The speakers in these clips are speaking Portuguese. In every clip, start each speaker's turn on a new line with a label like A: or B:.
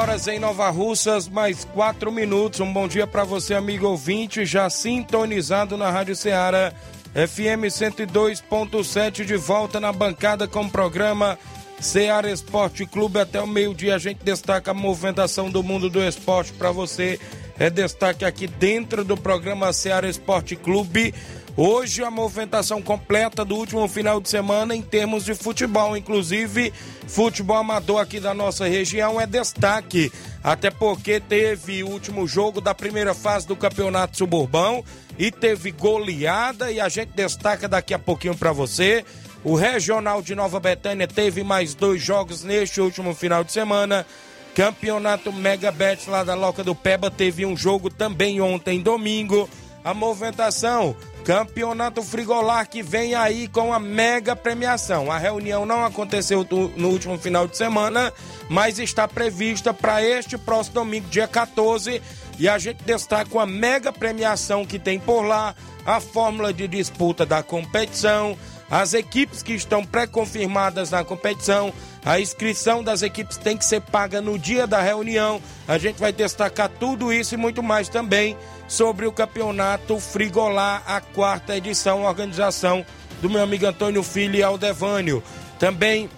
A: Horas em Nova Russas, mais 4 minutos. Um bom dia para você, amigo ouvinte, já sintonizado na Rádio Ceará, FM 102.7, de volta na bancada com o programa Ceará Esporte Clube. Até o meio-dia a gente destaca a movimentação do mundo do esporte para você. É destaque aqui dentro do programa Ceará Esporte Clube. Hoje a movimentação completa do último final de semana em termos de futebol, inclusive futebol amador aqui da nossa região é destaque, até porque teve o último jogo da primeira fase do Campeonato Suburbão e teve goleada e a gente destaca daqui a pouquinho para você. O Regional de Nova Betânia teve mais dois jogos neste último final de semana. Campeonato Mega Bet lá da Loca do Peba teve um jogo também ontem, domingo. A movimentação Campeonato Frigolar que vem aí com a mega premiação. A reunião não aconteceu no último final de semana, mas está prevista para este próximo domingo, dia 14. E a gente destaca uma mega premiação que tem por lá, a fórmula de disputa da competição, as equipes que estão pré-confirmadas na competição, a inscrição das equipes tem que ser paga no dia da reunião. A gente vai destacar tudo isso e muito mais também sobre o campeonato Frigolá, a quarta edição, organização do meu amigo Antônio Filho e Aldevânio. Também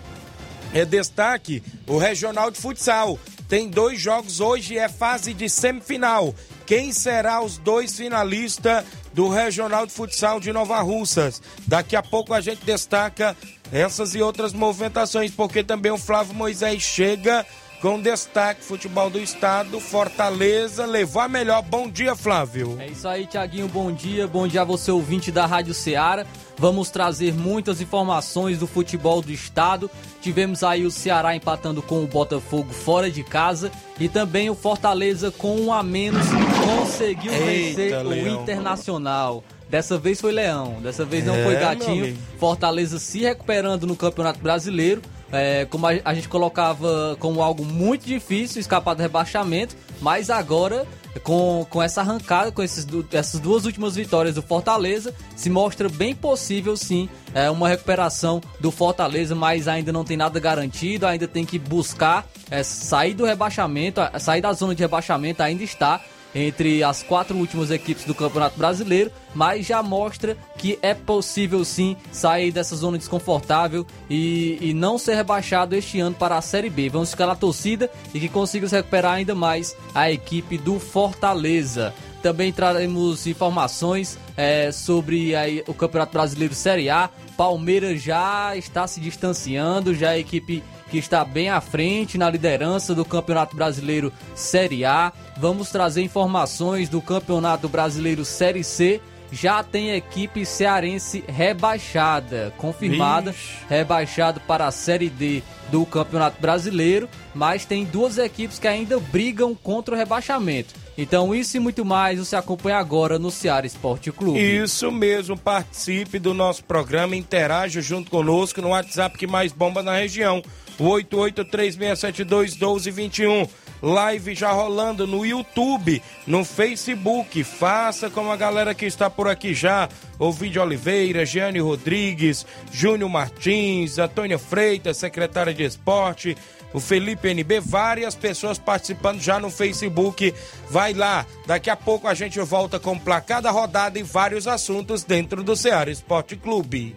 A: é destaque o Regional de Futsal. Tem dois jogos hoje, é fase de semifinal. Quem será os dois finalistas do Regional de Futsal de Nova Russas? Daqui a pouco a gente destaca essas e outras movimentações, porque também o Flávio Moisés chega com destaque futebol do estado, Fortaleza levou a melhor. Bom dia, Flávio.
B: É isso aí, Tiaguinho. Bom dia. Bom dia a você, ouvinte da Rádio Ceará. Vamos trazer muitas informações do futebol do estado. Tivemos aí o Ceará empatando com o Botafogo fora de casa e também o Fortaleza com um a menos conseguiu Eita, vencer Leão. o Internacional. Dessa vez foi Leão, dessa vez não é, foi Gatinho. Fortaleza se recuperando no Campeonato Brasileiro é, como a, a, gente colocava como algo muito difícil escapar do rebaixamento, mas agora com, com essa arrancada, com esses, essas duas últimas vitórias do Fortaleza, se mostra bem possível sim é, uma recuperação do Fortaleza, mas ainda não tem nada garantido, ainda tem que buscar é, sair do rebaixamento, sair da zona de rebaixamento ainda está, entre as quatro últimas equipes do Campeonato Brasileiro, mas já mostra que é possível sim sair dessa zona desconfortável e, e não ser rebaixado este ano para a Série B. Vamos ficar na torcida e que consiga se recuperar ainda mais a equipe do Fortaleza. Também traremos informações é, sobre o Campeonato Brasileiro Série A. Palmeiras já está se distanciando, já a equipe que está bem à frente na liderança do Campeonato Brasileiro Série A. Vamos trazer informações do Campeonato Brasileiro Série C. Já tem equipe cearense rebaixada, confirmada, Ixi. rebaixado para a Série D do Campeonato Brasileiro, mas tem duas equipes que ainda brigam contra o rebaixamento. Então, isso e muito mais você acompanha agora no Ceará Esporte Clube.
A: Isso mesmo, participe do nosso programa, interaja junto conosco no WhatsApp que mais bomba na região. 8836721221. Live já rolando no YouTube, no Facebook. Faça como a galera que está por aqui já. Ovidio Oliveira, Giane Rodrigues, Júnior Martins, Antônia Freitas, secretária de esporte, o Felipe NB, várias pessoas participando já no Facebook. Vai lá, daqui a pouco a gente volta com placar da rodada e vários assuntos dentro do Ceará Esporte Clube.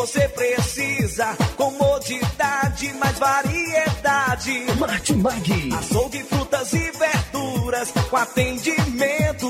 C: Você precisa. Comodidade, mais variedade.
D: Martimag.
C: Açougue, frutas e verduras. Com atendimento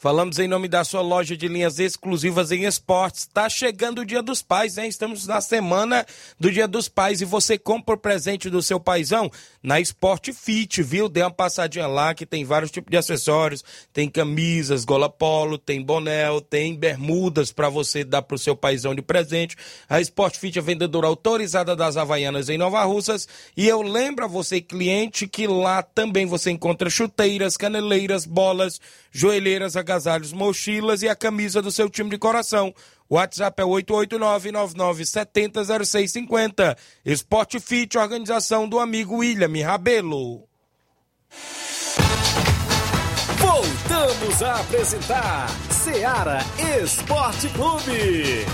A: Falamos em nome da sua loja de linhas exclusivas em esportes. Está chegando o Dia dos Pais, hein? Estamos na semana do Dia dos Pais e você compra o presente do seu paizão na Sport Fit, viu? Dê uma passadinha lá que tem vários tipos de acessórios. Tem camisas, gola polo, tem boné, tem bermudas para você dar pro seu paizão de presente. A Sport Fit é vendedora autorizada das Havaianas em Nova Russas. E eu lembro a você, cliente, que lá também você encontra chuteiras, caneleiras, bolas, joelheiras, agasalhos, mochilas e a camisa do seu time de coração. WhatsApp é 889-9970-0650. Sport Fit, organização do amigo William Rabelo.
E: Voltamos a apresentar Seara Esporte Clube.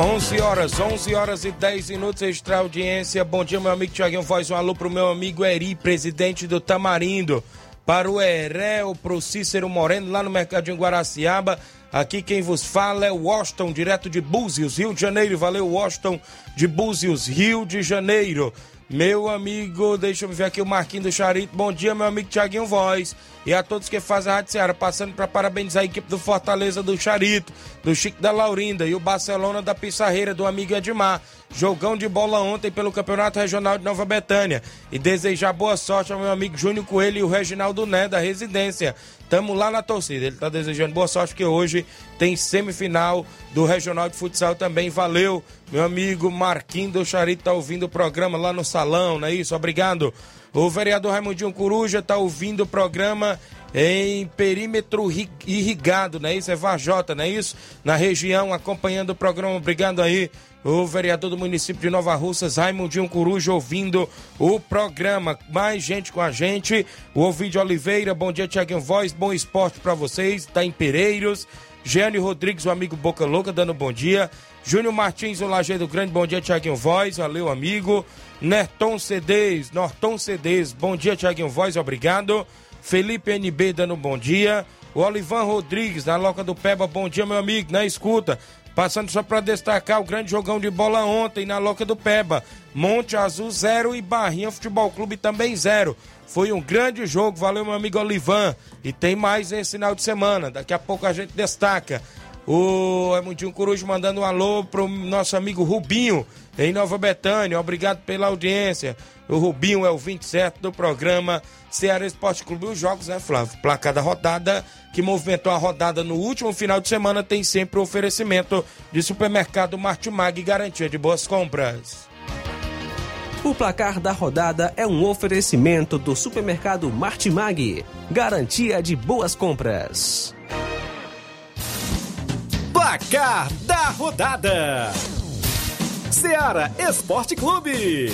A: 11 horas, 11 horas e 10 minutos, extra audiência. Bom dia, meu amigo Tiaguinho. Faz um alô pro meu amigo Eri, presidente do Tamarindo. Para o Erel, pro Cícero Moreno, lá no Mercadinho Guaraciaba. Aqui quem vos fala é Washington, direto de Búzios, Rio de Janeiro. Valeu, Washington, de Búzios, Rio de Janeiro. Meu amigo, deixa eu ver aqui o Marquinho do Charito. Bom dia, meu amigo Tiaguinho Voz. E a todos que fazem a Rádio Ceará, passando para parabenizar a equipe do Fortaleza do Charito, do Chico da Laurinda e o Barcelona da Pissarreira, do amigo Edmar. Jogão de bola ontem pelo Campeonato Regional de Nova Betânia. E desejar boa sorte ao meu amigo Júnior Coelho e o Reginaldo Né, da residência. Tamo lá na torcida. Ele tá desejando boa sorte, porque hoje tem semifinal do Regional de Futsal também. Valeu, meu amigo Marquinhos do Charito, tá ouvindo o programa lá no salão, não é isso? Obrigado. O vereador Raimundinho Coruja tá ouvindo o programa em perímetro irrigado, não é isso? É Vajota, não é isso? Na região, acompanhando o programa. Obrigado aí, o vereador do município de Nova Russas, Raimundinho Coruja, ouvindo o programa. Mais gente com a gente. O Ovidio Oliveira, bom dia, Tiaguinho Voz, bom esporte para vocês. Tá em Pereiros. Gênio Rodrigues, o amigo Boca Louca, dando bom dia. Júnior Martins, o Lajeiro Grande, bom dia, Tiaguinho Voz, valeu, amigo. Nerton CDs, Norton CDs, bom dia, Tiaguinho Voz, obrigado. Felipe NB dando bom dia. O Olivan Rodrigues, na Loca do Peba, bom dia, meu amigo, na escuta. Passando só para destacar o grande jogão de bola ontem na Loca do Peba. Monte Azul zero e Barrinha Futebol Clube também zero. Foi um grande jogo, valeu meu amigo Olivan. E tem mais esse final de semana, daqui a pouco a gente destaca. O Emundinho Coruja mandando um alô pro nosso amigo Rubinho, em Nova Betânia. Obrigado pela audiência. O Rubinho é o 27 do programa Ceará Esporte Clube. Os jogos, né, Flávio? Placar da rodada, que movimentou a rodada no último final de semana, tem sempre o oferecimento de supermercado Martimag e garantia de boas compras.
F: O placar da rodada é um oferecimento do supermercado Martimag. Garantia de boas compras.
E: Placar da rodada: Seara Esporte Clube.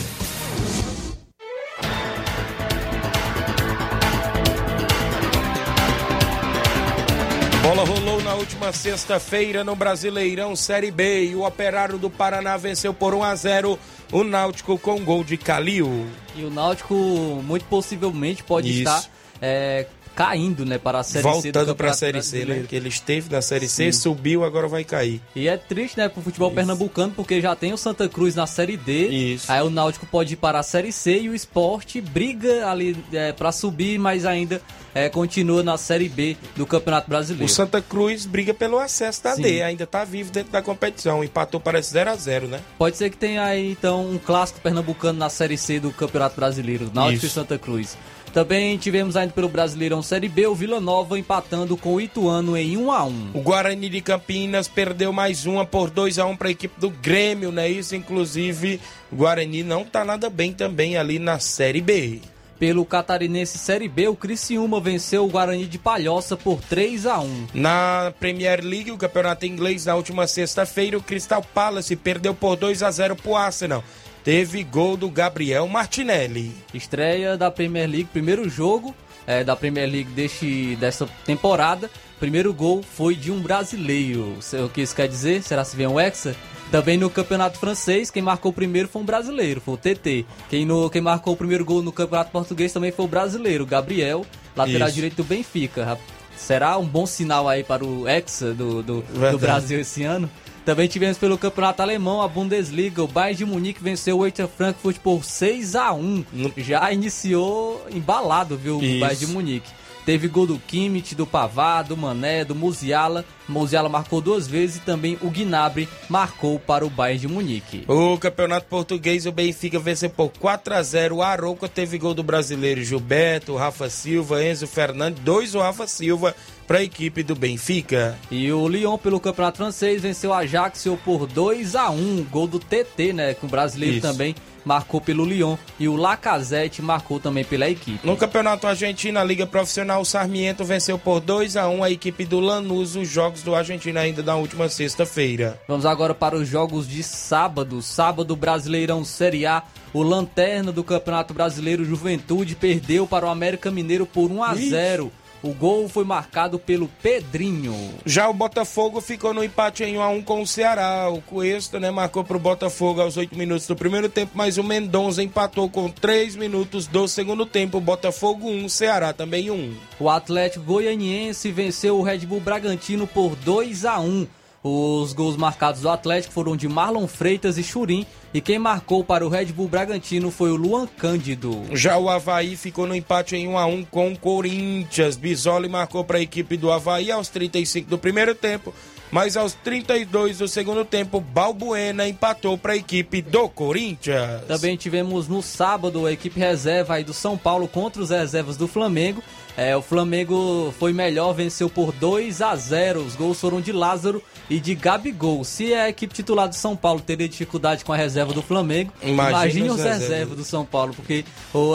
A: Bola rolou na última sexta-feira no Brasileirão Série B e o Operário do Paraná venceu por 1 a 0 o Náutico com gol de Calil.
B: E o Náutico muito possivelmente pode
A: Isso.
B: estar é, caindo, né, para a Série C do
A: Voltando para a Série C, né? Que ele esteve na Série C, subiu, agora vai cair.
B: E é triste, né, pro futebol pernambucano, porque já tem o Santa Cruz na Série D.
A: Isso.
B: Aí o Náutico pode ir para a Série C e o Esporte briga ali é, para subir, mas ainda é, continua na Série B do Campeonato Brasileiro.
A: O Santa Cruz briga pelo acesso da
B: Sim.
A: D, ainda tá vivo dentro da competição. Empatou, parece 0 a 0 né?
B: Pode ser que tenha aí, então, um clássico pernambucano na Série C do Campeonato Brasileiro, Náutico
A: Isso.
B: e Santa Cruz. Também tivemos ainda pelo Brasileirão Série B o Vila Nova empatando com o Ituano em 1 a 1.
A: O Guarani de Campinas perdeu mais uma por 2 a 1 para a equipe do Grêmio, né? Isso, inclusive, o Guarani não tá nada bem também ali na Série B.
B: Pelo Catarinense Série B, o Criciúma venceu o Guarani de Palhoça por 3 a 1.
A: Na Premier League, o campeonato inglês, na última sexta-feira, o Crystal Palace perdeu por 2 a 0 pro Arsenal. Teve gol do Gabriel Martinelli.
B: Estreia da Premier League, primeiro jogo é, da Premier League deste, dessa temporada. Primeiro gol foi de um brasileiro. O que isso quer dizer? Será se vem um Hexa? Também no campeonato francês, quem marcou o primeiro foi um brasileiro, foi o TT. Quem, no, quem marcou o primeiro gol no campeonato português também foi o brasileiro, Gabriel, lateral
A: Isso.
B: direito do Benfica. Será um bom sinal aí para o Hexa do, do, do. Brasil esse ano? Também tivemos pelo campeonato alemão a Bundesliga. O Bayern de Munique venceu o Eintracht Frankfurt por 6 a 1
A: No-
B: Já iniciou embalado, viu, o
A: Isso.
B: Bayern de Munique. Teve gol do Kimmich, do Pavard, do Mané, do Musiala. Musiala marcou duas vezes e também o Gnabry marcou para o Bayern de Munique.
A: O campeonato português, o Benfica venceu por 4 a 0 O Arouca teve gol do brasileiro Gilberto, Rafa Silva, Enzo Fernandes, dois o Rafa Silva para a equipe do Benfica.
B: E o Lyon, pelo campeonato francês, venceu o Ajax por 2 a 1 Gol do TT, né? Que o brasileiro
A: Isso.
B: também marcou pelo Lyon. E o Lacazette marcou também pela equipe.
A: No campeonato argentino, a Liga Profissional, o Sarmiento venceu por 2 a 1 a equipe do Lanús, os jogos do Argentina ainda da última sexta-feira.
B: Vamos agora para os jogos de sábado. Sábado, Brasileirão Série A. O Lanterna do Campeonato Brasileiro Juventude perdeu para o América Mineiro por 1 a 0 O gol foi marcado pelo Pedrinho.
A: Já o Botafogo ficou no empate em 1 a 1 com o Ceará. O Cuesta, né, marcou pro Botafogo aos 8 minutos do primeiro tempo, mas o Mendonça empatou com 3 minutos do segundo tempo. Botafogo 1, Ceará também 1.
B: O Atlético Goianiense venceu o Red Bull Bragantino por 2 a 1 Os gols marcados do Atlético foram de Marlon Freitas e Churim. E quem marcou para o Red Bull Bragantino foi o Luan Cândido.
A: Já o Havaí ficou no empate em 1 a 1 com o Corinthians. Bisoli marcou para a equipe do Havaí aos 35 do primeiro tempo, mas aos 32 do segundo tempo, Balbuena empatou para a equipe do Corinthians.
B: Também tivemos no sábado a equipe reserva aí do São Paulo contra os reservas do Flamengo. É, o Flamengo foi melhor, venceu por 2 a 0. Os gols foram de Lázaro e de Gabigol. Se a equipe titular do São Paulo teria dificuldade com a reserva do Flamengo,
A: Imagina
B: imagine
A: os reservas.
B: do São Paulo, porque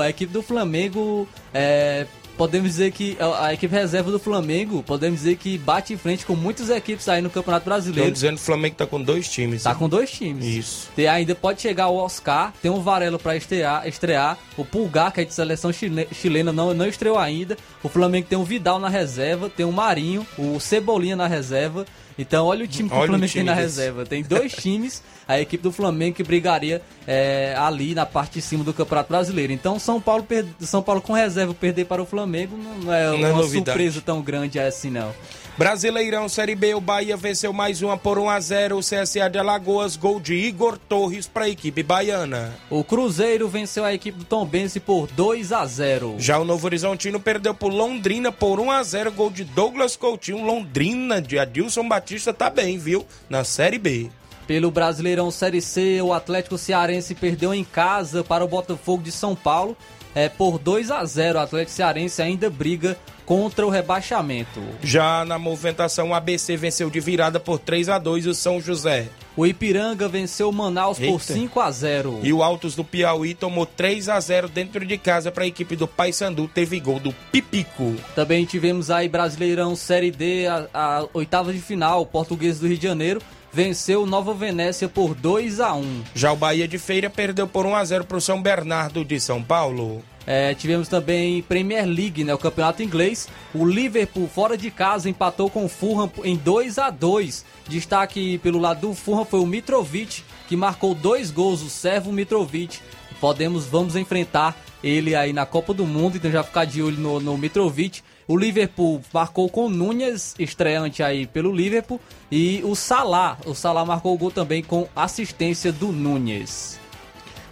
B: a equipe do Flamengo é, Podemos dizer que a equipe reserva do Flamengo, podemos dizer que bate em frente com muitas equipes aí no Campeonato Brasileiro.
A: dizendo que o Flamengo tá com dois times.
B: Tá
A: né?
B: com dois times.
A: Isso.
B: Tem, ainda pode chegar o Oscar, tem o Varelo pra estrear, estrear, o Pulgar, que é de seleção chile- chilena, não, não estreou ainda. O Flamengo tem o Vidal na reserva, tem o Marinho, o Cebolinha na reserva. Então, olha o time que
A: Olha
B: o
A: o
B: Flamengo tem na
A: desse.
B: reserva. Tem dois times, a equipe do Flamengo que brigaria é, ali na parte de cima do Campeonato Brasileiro. Então, São Paulo, per- São Paulo com reserva perder para o Flamengo não, é
A: Não é
B: uma
A: novidade.
B: surpresa tão grande assim, não.
A: Brasileirão Série B, o Bahia venceu mais uma por 1 a 0 o CSA de Alagoas, gol de Igor Torres para a equipe baiana.
B: O Cruzeiro venceu a equipe do Tombense por 2 a 0.
A: Já o Novo Horizontino perdeu por Londrina por 1 a 0 gol de Douglas Coutinho. Londrina de Adilson Batista tá bem, viu? Na Série B.
B: Pelo Brasileirão Série C, o Atlético Cearense perdeu em casa para o Botafogo de São Paulo é, por 2 a 0. O Atlético Cearense ainda briga contra o rebaixamento.
A: Já na movimentação, o ABC venceu de virada por 3 a 2 o São José.
B: O Ipiranga venceu o Manaus por
A: Eita.
B: 5 a 0.
A: E o Altos do Piauí tomou 3 a 0 dentro de casa para a equipe do Paysandu. Teve gol do Pipico.
B: Também tivemos aí Brasileirão Série D, a, a oitava de final, o Português do Rio de Janeiro venceu o Nova Venécia por 2 a 1.
A: Já o Bahia de Feira perdeu por 1 a 0 para o São Bernardo de São Paulo.
B: É, tivemos também Premier League, né, o campeonato inglês. O Liverpool, fora de casa, empatou com o Fulham em 2 a 2 Destaque pelo lado do Fulham foi o Mitrovic, que marcou dois gols, o servo Mitrovic. Podemos, vamos enfrentar ele aí na Copa do Mundo, então já ficar de olho no, no Mitrovic. O Liverpool marcou com Nunes, estreante aí pelo Liverpool. E o Salah, o Salah marcou o gol também com assistência do Nunes.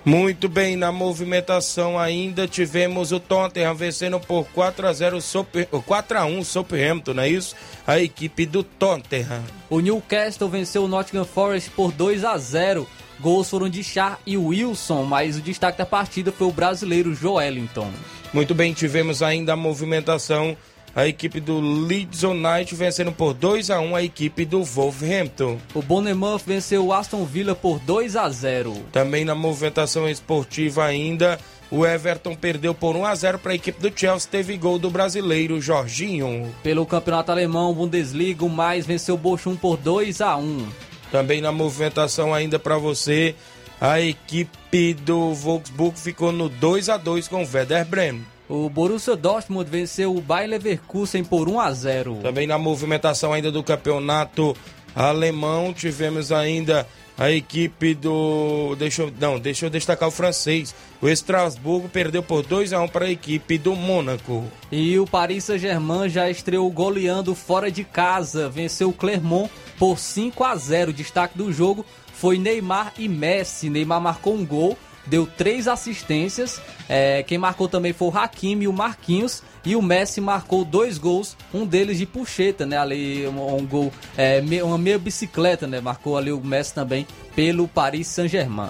A: Muito bem, na movimentação ainda tivemos o Tottenham vencendo por 4 a 0 o Super, o 4 a 1 o Southampton, não é isso? A equipe do Tottenham.
B: O Newcastle venceu o Nottingham Forest por 2 a 0. Gols foram de Char e Wilson, mas o destaque da partida foi o brasileiro Joelinton.
A: Muito bem, tivemos ainda a movimentação. A equipe do Leeds United vencendo por 2 a 1 a equipe do Wolverhampton.
B: O Bournemouth venceu o Aston Villa por 2 a 0.
A: Também na movimentação esportiva ainda, o Everton perdeu por 1 a 0 para a equipe do Chelsea, teve gol do brasileiro Jorginho.
B: Pelo Campeonato Alemão, Bundesliga, o mais venceu o Bochum por 2 a 1.
A: Também na movimentação ainda para você, a equipe do Wolfsburg ficou no 2 a 2 com o Werder Bremen.
B: O Borussia Dortmund venceu o Bayer Leverkusen por 1 a 0.
A: Também na movimentação ainda do campeonato alemão, tivemos ainda a equipe do. Deixa eu, não, deixa eu destacar o francês. O Estrasburgo perdeu por 2 a 1 para a equipe do Mônaco.
B: E o Paris Saint-Germain já estreou goleando fora de casa. Venceu o Clermont por 5 a 0. Destaque do jogo foi Neymar e Messi. Neymar marcou um gol deu três assistências. É, quem marcou também foi o Hakimi e o Marquinhos. E o Messi marcou dois gols, um deles de puxeta, né? Ali um, um gol, é, uma meia bicicleta, né? Marcou ali o Messi também pelo Paris Saint-Germain.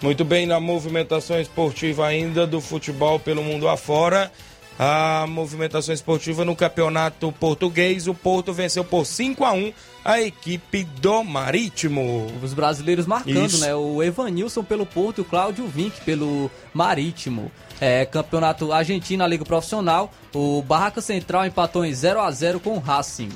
A: Muito bem, na movimentação esportiva ainda do futebol pelo mundo afora. A movimentação esportiva no campeonato português, o Porto venceu por 5 a 1 a equipe do Marítimo.
B: Os brasileiros marcando, Isso. né? O Evanilson pelo Porto e o Cláudio Vinck pelo Marítimo. É, campeonato argentino, a Liga Profissional, o Barraca Central empatou em 0 a 0 com o Racing.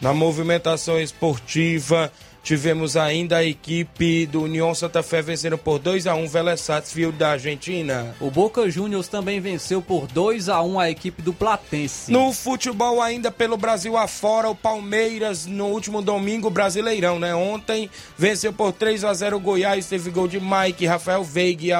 A: Na movimentação esportiva, Tivemos ainda a equipe do União Santa Fé vencendo por 2 a 1 Vélez Sarsfield da Argentina.
B: O Boca Juniors também venceu por 2 a 1 a equipe do Platense.
A: No futebol ainda pelo Brasil afora, o Palmeiras no último domingo Brasileirão, né? Ontem venceu por 3 a 0 o Goiás, teve gol de Mike, Rafael Veiga e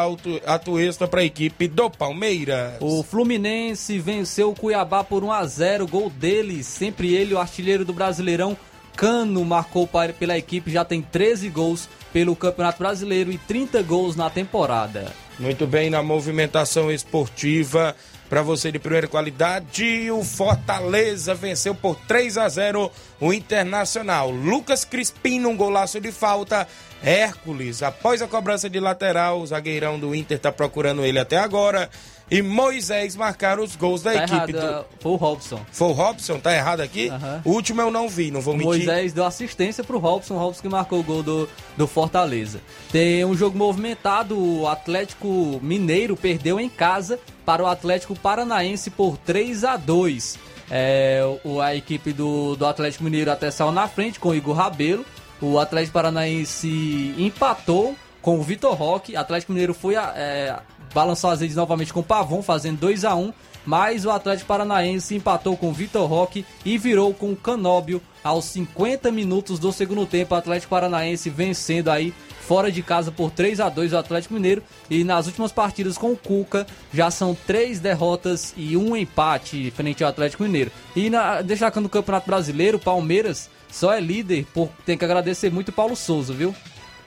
A: Atuesta para a equipe do Palmeiras.
B: O Fluminense venceu o Cuiabá por 1 a 0, gol dele, sempre ele o artilheiro do Brasileirão Cano marcou pela equipe, já tem 13 gols pelo Campeonato Brasileiro e 30 gols na temporada.
A: Muito bem, na movimentação esportiva, para você de primeira qualidade, o Fortaleza venceu por 3 a 0 o Internacional. Lucas Crispim num golaço de falta. Hércules, após a cobrança de lateral, o zagueirão do Inter está procurando ele até agora e Moisés marcaram os gols da
B: tá
A: equipe.
B: Errado, do... Foi o Robson.
A: Foi o Robson? Tá errado aqui? Uhum. O último eu não vi, não vou mentir.
B: Moisés deu assistência pro Robson, o Robson que marcou o gol do, do Fortaleza. Tem um jogo movimentado, o Atlético Mineiro perdeu em casa para o Atlético Paranaense por 3 a 2 é, a equipe do, do Atlético Mineiro até saiu na frente com o Igor Rabelo. O Atlético Paranaense empatou com o Vitor Roque. Atlético Mineiro foi é, balançou as redes novamente com o Pavon, fazendo 2 a 1 mas o Atlético Paranaense empatou com o Vitor Roque e virou com o Canóbio aos 50 minutos do segundo tempo. O Atlético Paranaense vencendo aí fora de casa por 3 a 2 o Atlético Mineiro e nas últimas partidas com o Cuca já são três derrotas e um empate frente ao Atlético Mineiro. E na, destacando o Campeonato Brasileiro, Palmeiras só é líder por tem que agradecer muito o Paulo Souza, viu?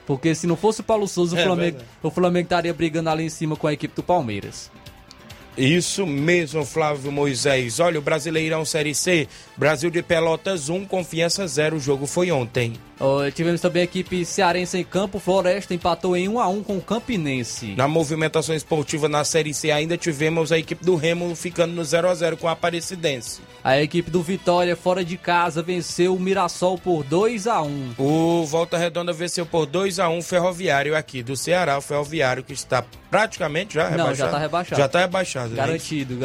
B: Porque se não fosse o Paulo Souza, é, o, Flamengo, o Flamengo estaria brigando ali em cima com a equipe do Palmeiras.
A: Isso mesmo, Flávio Moisés. Olha, o Brasileirão Série C, Brasil de Pelotas 1, Confiança 0. O jogo foi ontem.
B: Oh, tivemos também a equipe cearense em campo. Floresta empatou em 1 a 1 com o Campinense.
A: Na movimentação esportiva na Série C ainda tivemos a equipe do Remo ficando no 0 a 0 com a Aparecidense.
B: A equipe do Vitória fora de casa venceu o Mirassol por 2 a 1.
A: O Volta Redonda venceu por 2 a 1 o Ferroviário aqui do Ceará, o Ferroviário que está praticamente já rebaixado.
B: Não, já está rebaixado.
A: Já está rebaixado. Né?
B: Garantido.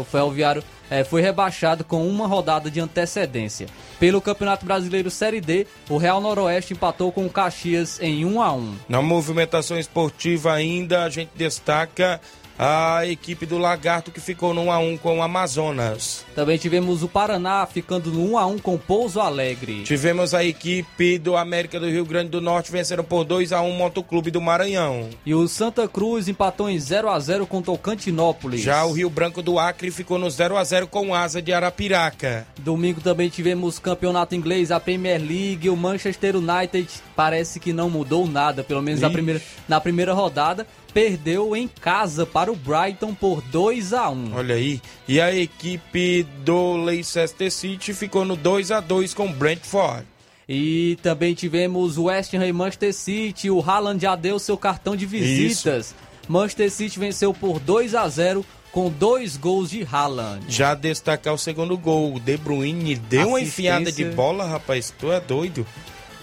B: O Ferroviário é, foi rebaixado com uma rodada de antecedência. Pelo Campeonato Brasileiro Série D, o Real Noroeste empatou com o Caxias em 1 a 1.
A: Na movimentação esportiva ainda, a gente destaca a equipe do Lagarto que ficou no 1x1 com o Amazonas.
B: Também tivemos o Paraná ficando no 1x1 com Pouso Alegre.
A: Tivemos a equipe do América do Rio Grande do Norte vencendo por 2x1 o Motoclube do Maranhão.
B: E o Santa Cruz empatou em 0x0 com Tocantinópolis.
A: Já o Rio Branco do Acre ficou no 0x0 com o Asa de Arapiraca.
B: Domingo também tivemos campeonato inglês, a Premier League, o Manchester United parece que não mudou nada, pelo menos na primeira, na primeira rodada perdeu em casa para o Brighton por 2 a 1.
A: Olha aí. E a equipe do Leicester City ficou no 2 a 2 com o Brentford.
B: E também tivemos o West Ham e Manchester City. O Haaland já deu seu cartão de visitas. Manchester City venceu por 2 a 0 com dois gols de Haaland.
A: Já destacar o segundo gol. O De Bruyne deu uma enfiada de bola, rapaz. Tu é doido.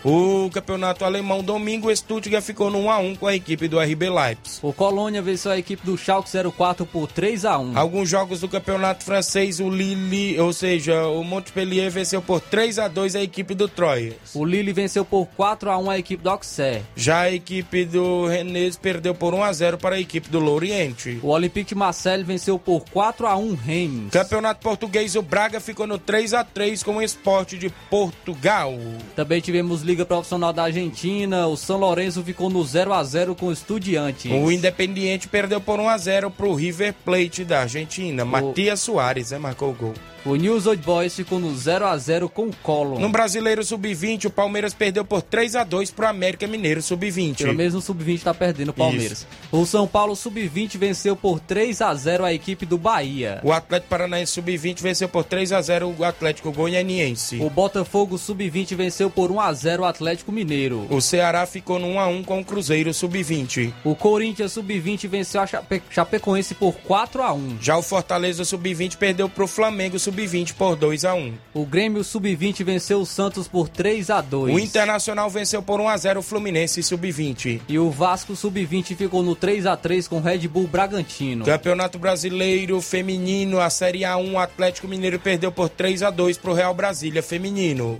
A: O campeonato alemão, domingo, o Stuttgart ficou no 1x1 com a equipe do RB Leipzig.
B: O Colônia venceu a equipe do Schalke 04 por 3 a 1.
A: Alguns jogos do campeonato francês, o Lille, ou seja, o Montpellier venceu por 3 a 2 a equipe do Troyes.
B: O Lille venceu por 4 a 1 a equipe do Auxerre.
A: Já a equipe do Rennes perdeu por 1 a 0 para a equipe do Lorient.
B: O Olympique Marseille venceu por 4 a 1 Reims.
A: Campeonato português, o Braga ficou no 3 a 3 com o Esporte de Portugal.
B: Também tivemos Liga Profissional da Argentina. O São Lourenço ficou no 0 a 0 com o Estudiantes.
A: O Independiente perdeu por 1 a 0 para o River Plate da Argentina. Matias Soares, né, marcou o gol.
B: O News Old Boys ficou no 0 a 0 com o Colón.
A: No Brasileiro Sub-20, o Palmeiras perdeu por 3 a 2 para o América Mineiro Sub-20.
B: Pelo menos no Sub-20 tá perdendo o Palmeiras. O São Paulo Sub-20 venceu por 3 a 0 a equipe do Bahia.
A: O Atlético Paranaense Sub-20 venceu por 3 a 0 o Atlético Goianiense.
B: O Botafogo Sub-20 venceu por 1 a 0 o Atlético Mineiro.
A: O Ceará ficou no 1 a 1 com o Cruzeiro Sub-20.
B: O Corinthians Sub-20 venceu a Chape- Chapecoense por 4 a 1.
A: Já o Fortaleza Sub-20 perdeu para o Flamengo Sub-20 por 2 a 1.
B: O Grêmio Sub-20 venceu o Santos por 3 a 2.
A: O Internacional venceu por 1 a 0 o Fluminense Sub-20.
B: E o Vasco Sub-20 ficou no 3 a 3 com o Red Bull Bragantino.
A: Campeonato Brasileiro Feminino, a Série A1, o Atlético Mineiro perdeu por 3 a 2 para o Real Brasília Feminino.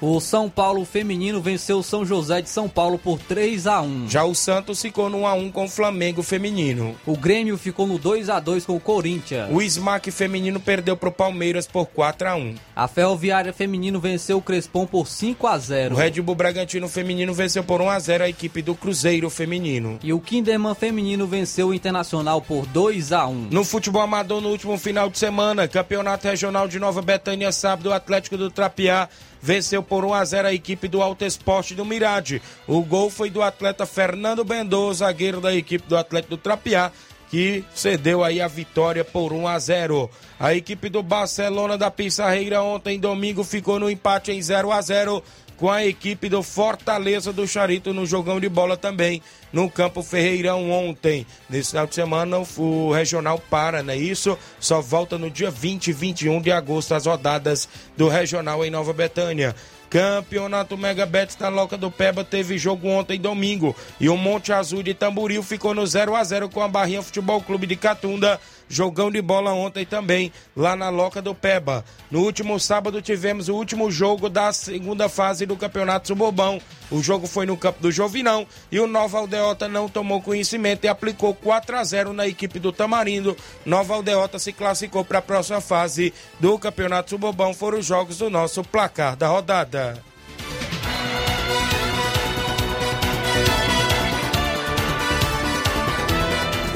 B: O São Paulo Feminino venceu o São José de São Paulo por 3 a 1.
A: Já o Santos ficou no 1 a 1 com o Flamengo Feminino.
B: O Grêmio ficou no 2 a 2 com o Corinthians.
A: O Smack Feminino perdeu para o Palmeiras por 4 a 1.
B: A Ferroviária Feminino venceu o Crespon por 5 a
A: O
B: 0.
A: Red Bull Bragantino Feminino venceu por 1 a 0 a equipe do Cruzeiro Feminino.
B: E o Kinderman Feminino venceu o Internacional por 2 a 1.
A: No futebol amador, no último final de semana, Campeonato Regional de Nova Betânia, sábado, o Atlético do Trapiá venceu por 1 a 0 a equipe do Alto Esporte do Mirade. O gol foi do atleta Fernando Bendô, zagueiro da equipe do Atlético do Trapiá, que cedeu aí a vitória por 1 a 0. A equipe do Barcelona da Pissarreira ontem, domingo, ficou no empate em 0 a 0 com a equipe do Fortaleza do Charito no jogão de bola também no Campo Ferreirão ontem. Nesse final de semana o Regional para, não é isso? Só volta no dia 20 e 21 de agosto as rodadas do Regional em Nova Betânia. Campeonato Mega Bet da Loca do Peba teve jogo ontem domingo e o Monte Azul de Tamboril ficou no 0 a 0 com a Barrinha Futebol Clube de Catunda. Jogão de bola ontem também lá na Loca do Peba. No último sábado tivemos o último jogo da segunda fase do Campeonato Suburbão. O jogo foi no campo do Jovinão e o Nova Aldeota não tomou conhecimento e aplicou 4 a 0 na equipe do Tamarindo. Nova Aldeota se classificou para a próxima fase do Campeonato Suburbão. Foram os jogos do nosso placar da rodada.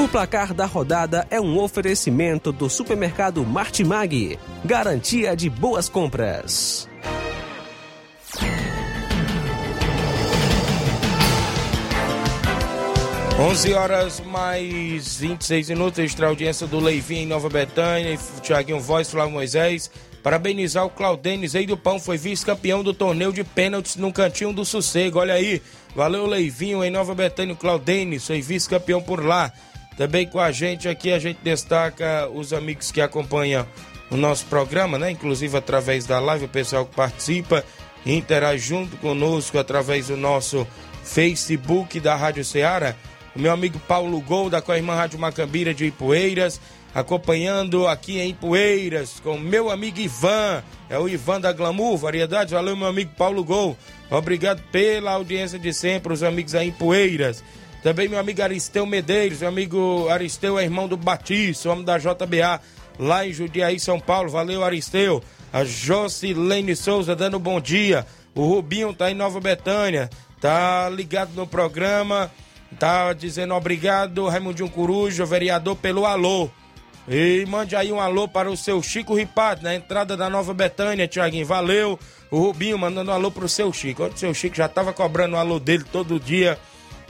F: O placar da rodada é um oferecimento do supermercado Martimag. Garantia de boas compras.
A: Onze horas mais 26 minutos, extra audiência do Leivinho em Nova Betânia, Thiaguinho Voz, Flávio Moisés. Parabenizar o Claudenis aí do Pão, foi vice-campeão do torneio de pênaltis no Cantinho do Sossego. Olha aí, valeu Leivinho em Nova Betânia, Claudenis, foi vice-campeão por lá. Também com a gente aqui, a gente destaca os amigos que acompanham o nosso programa, né? Inclusive através da live, o pessoal que participa interage junto conosco através do nosso Facebook da Rádio Ceará. O meu amigo Paulo Gol, da Coirmã Rádio Macambira de Ipueiras, acompanhando aqui em Ipueiras com meu amigo Ivan, é o Ivan da Glamour, variedades. Valeu, meu amigo Paulo Gol. Obrigado pela audiência de sempre, os amigos aí em Poeiras. Também meu amigo Aristeu Medeiros, meu amigo Aristeu é irmão do Batista, homem da JBA, lá em Judiaí, São Paulo. Valeu, Aristeu. A Jocilene Souza dando bom dia. O Rubinho tá em Nova Betânia, tá ligado no programa, tá dizendo obrigado, Raimundinho Coruja, vereador, pelo alô. E mande aí um alô para o seu Chico Ripato, na entrada da Nova Betânia, Tiaguinho. Valeu. O Rubinho mandando um alô pro seu Chico. O seu Chico já tava cobrando o alô dele todo dia.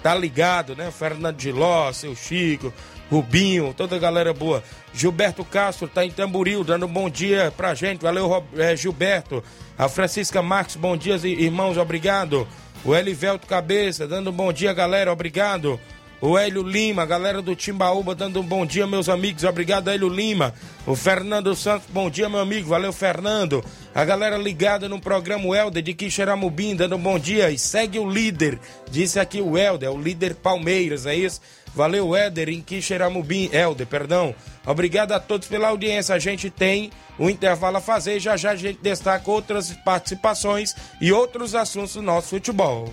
A: Tá ligado, né? Fernando Giló, seu Chico, Rubinho, toda a galera boa. Gilberto Castro tá em Tamboril, dando um bom dia pra gente. Valeu, é, Gilberto. A Francisca Marques, bom dia, irmãos, obrigado. O Elivelto Cabeça, dando um bom dia, galera, obrigado. O Hélio Lima, galera do Timbaúba, dando um bom dia, meus amigos. Obrigado, Hélio Lima. O Fernando Santos, bom dia, meu amigo. Valeu, Fernando. A galera ligada no programa Helder de Quixeramobim, dando um bom dia. E segue o líder, disse aqui o Helder, o líder Palmeiras, é isso? Valeu, Éder, em Quixeramobim, Helder, perdão. Obrigado a todos pela audiência. A gente tem um intervalo a fazer. Já já a gente destaca outras participações e outros assuntos do nosso futebol.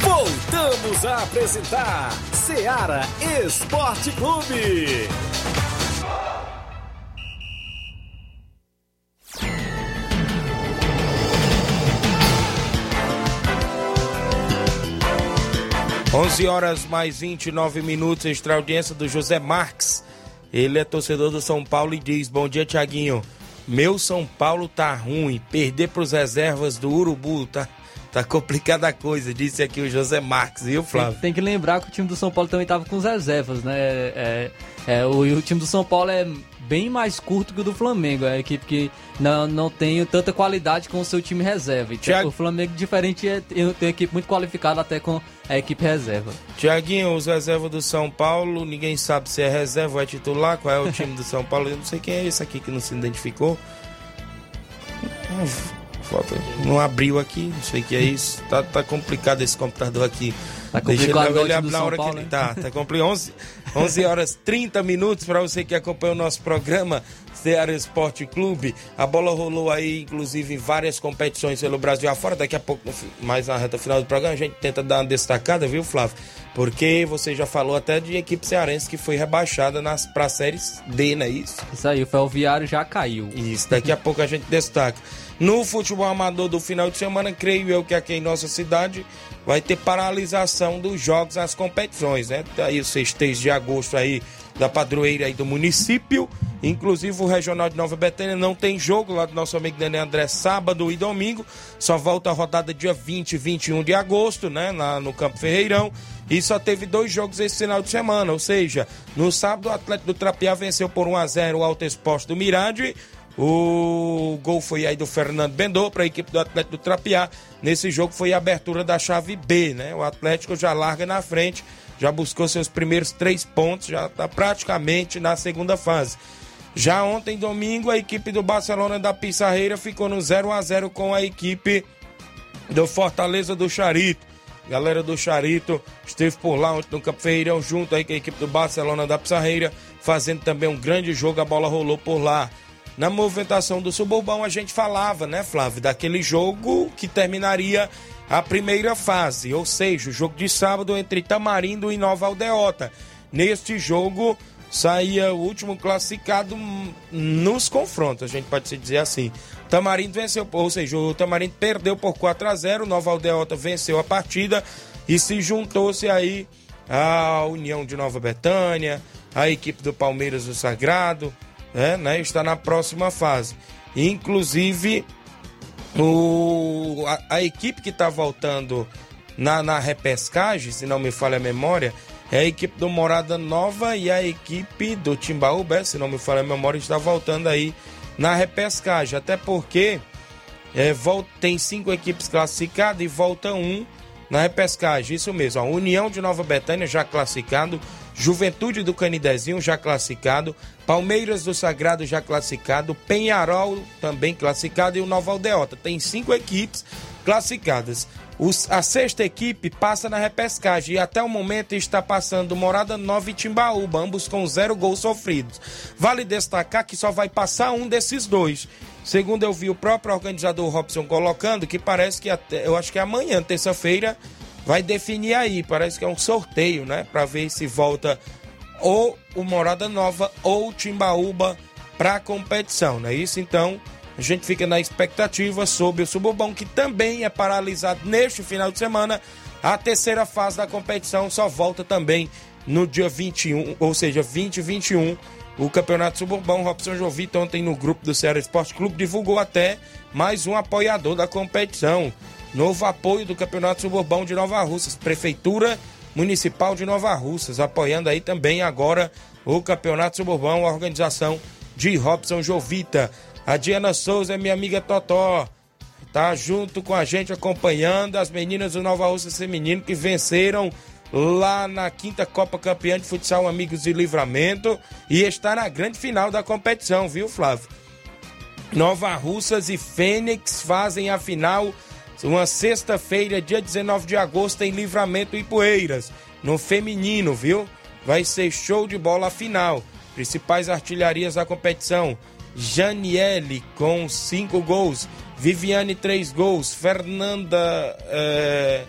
E: Voltamos a apresentar Seara Esporte Clube.
A: Onze horas mais 29 minutos, extra audiência do José Marques. Ele é torcedor do São Paulo e diz: Bom dia, Tiaguinho. Meu São Paulo tá ruim. Perder pros reservas do Urubu tá, tá complicada a coisa, disse aqui o José Marques, viu, Flávio?
B: Tem, tem, que lembrar que o time do São Paulo também tava com os reservas, né? É, é, o, o time do São Paulo é bem mais curto que o do Flamengo. É a equipe que não, não tem tanta qualidade com o seu time reserva. Então, O Flamengo, diferente, é, tem uma equipe muito qualificada até com a equipe reserva.
A: Tiaguinho, os reservas do São Paulo, ninguém sabe se é reserva ou é titular, qual é o time do São Paulo. Eu não sei quem é esse aqui que não se identificou. Foto, não abriu aqui, não sei o que é isso. Tá, tá complicado esse computador aqui.
B: Tá complicado
A: Deixa ele abrir na hora Paulo, que ele tá. Tá complicado. 11, 11 horas 30 minutos para você que acompanha o nosso programa Ceará Esporte Clube. A bola rolou aí, inclusive, em várias competições pelo Brasil afora. Daqui a pouco, mais na reta final do programa, a gente tenta dar uma destacada, viu, Flávio? Porque você já falou até de equipe cearense que foi rebaixada nas, pra séries D, não é isso?
B: Isso aí, o Ferroviário já caiu.
A: Isso, daqui a pouco a gente destaca. No futebol amador do final de semana, creio eu que aqui em nossa cidade vai ter paralisação dos jogos nas competições, né? Tá aí o 6 de agosto aí da padroeira aí do município. Inclusive o Regional de Nova Betânia não tem jogo lá do nosso amigo Daniel André sábado e domingo. Só volta a rodada dia 20 e 21 de agosto, né? Lá no Campo Ferreirão. E só teve dois jogos esse final de semana. Ou seja, no sábado o Atlético do Trapiá venceu por 1 a 0 o Alto Exposto do Mirade. O gol foi aí do Fernando Bendô para a equipe do Atlético do Trapiá. Nesse jogo foi a abertura da chave B, né? O Atlético já larga na frente, já buscou seus primeiros três pontos, já está praticamente na segunda fase. Já ontem, domingo, a equipe do Barcelona da Pissarreira ficou no 0 a 0 com a equipe do Fortaleza do Charito. Galera do Charito esteve por lá ontem no Campo Ferreirão, junto aí com a equipe do Barcelona da Pissarreira, fazendo também um grande jogo. A bola rolou por lá na movimentação do suburbão a gente falava, né, Flávio, daquele jogo que terminaria a primeira fase, ou seja, o jogo de sábado entre Tamarindo e Nova Aldeota. Neste jogo saía o último classificado nos confrontos, a gente pode se dizer assim. Tamarindo venceu, ou seja, o Tamarindo perdeu por 4 a 0, Nova Aldeota venceu a partida e se juntou-se aí a União de Nova Betânia, a equipe do Palmeiras do Sagrado, é, né, está na próxima fase. Inclusive, o, a, a equipe que está voltando na, na repescagem, se não me falha a memória, é a equipe do Morada Nova e a equipe do Timbaúba, se não me falha a memória, está voltando aí na repescagem. Até porque é, volta, tem cinco equipes classificadas e volta um na repescagem. Isso mesmo, a União de Nova Betânia já classificado, Juventude do Canidezinho já classificado, Palmeiras do Sagrado já classificado, Penharol também classificado e o Nova Aldeota. Tem cinco equipes classificadas. Os, a sexta equipe passa na repescagem e até o momento está passando Morada Nova e Timbaúba, ambos com zero gols sofridos. Vale destacar que só vai passar um desses dois. Segundo eu vi o próprio organizador Robson colocando, que parece que até, eu acho que amanhã, terça-feira, vai definir aí. Parece que é um sorteio, né? Para ver se volta ou o Morada Nova ou o Timbaúba para a competição, não é isso? Então, a gente fica na expectativa sobre o Suburbão, que também é paralisado neste final de semana. A terceira fase da competição só volta também no dia 21, ou seja, 20 e 21. O Campeonato Suburbão, Robson Jovita, ontem no grupo do Ceará Esporte Clube, divulgou até mais um apoiador da competição. Novo apoio do Campeonato Suburbão de Nova Russas, Prefeitura Municipal de Nova Russas, apoiando aí também agora o Campeonato Suburbão, a organização de Robson Jovita. A Diana Souza minha amiga Totó. Tá junto com a gente acompanhando as meninas do Nova Rússia Feminino que venceram lá na quinta Copa Campeã de Futsal Amigos de Livramento e está na grande final da competição, viu, Flávio? Nova Russas e Fênix fazem a final uma sexta-feira, dia 19 de agosto, em Livramento e Poeiras, no feminino, viu? Vai ser show de bola final. Principais artilharias da competição: Janiele com cinco gols, Viviane três gols, Fernanda é,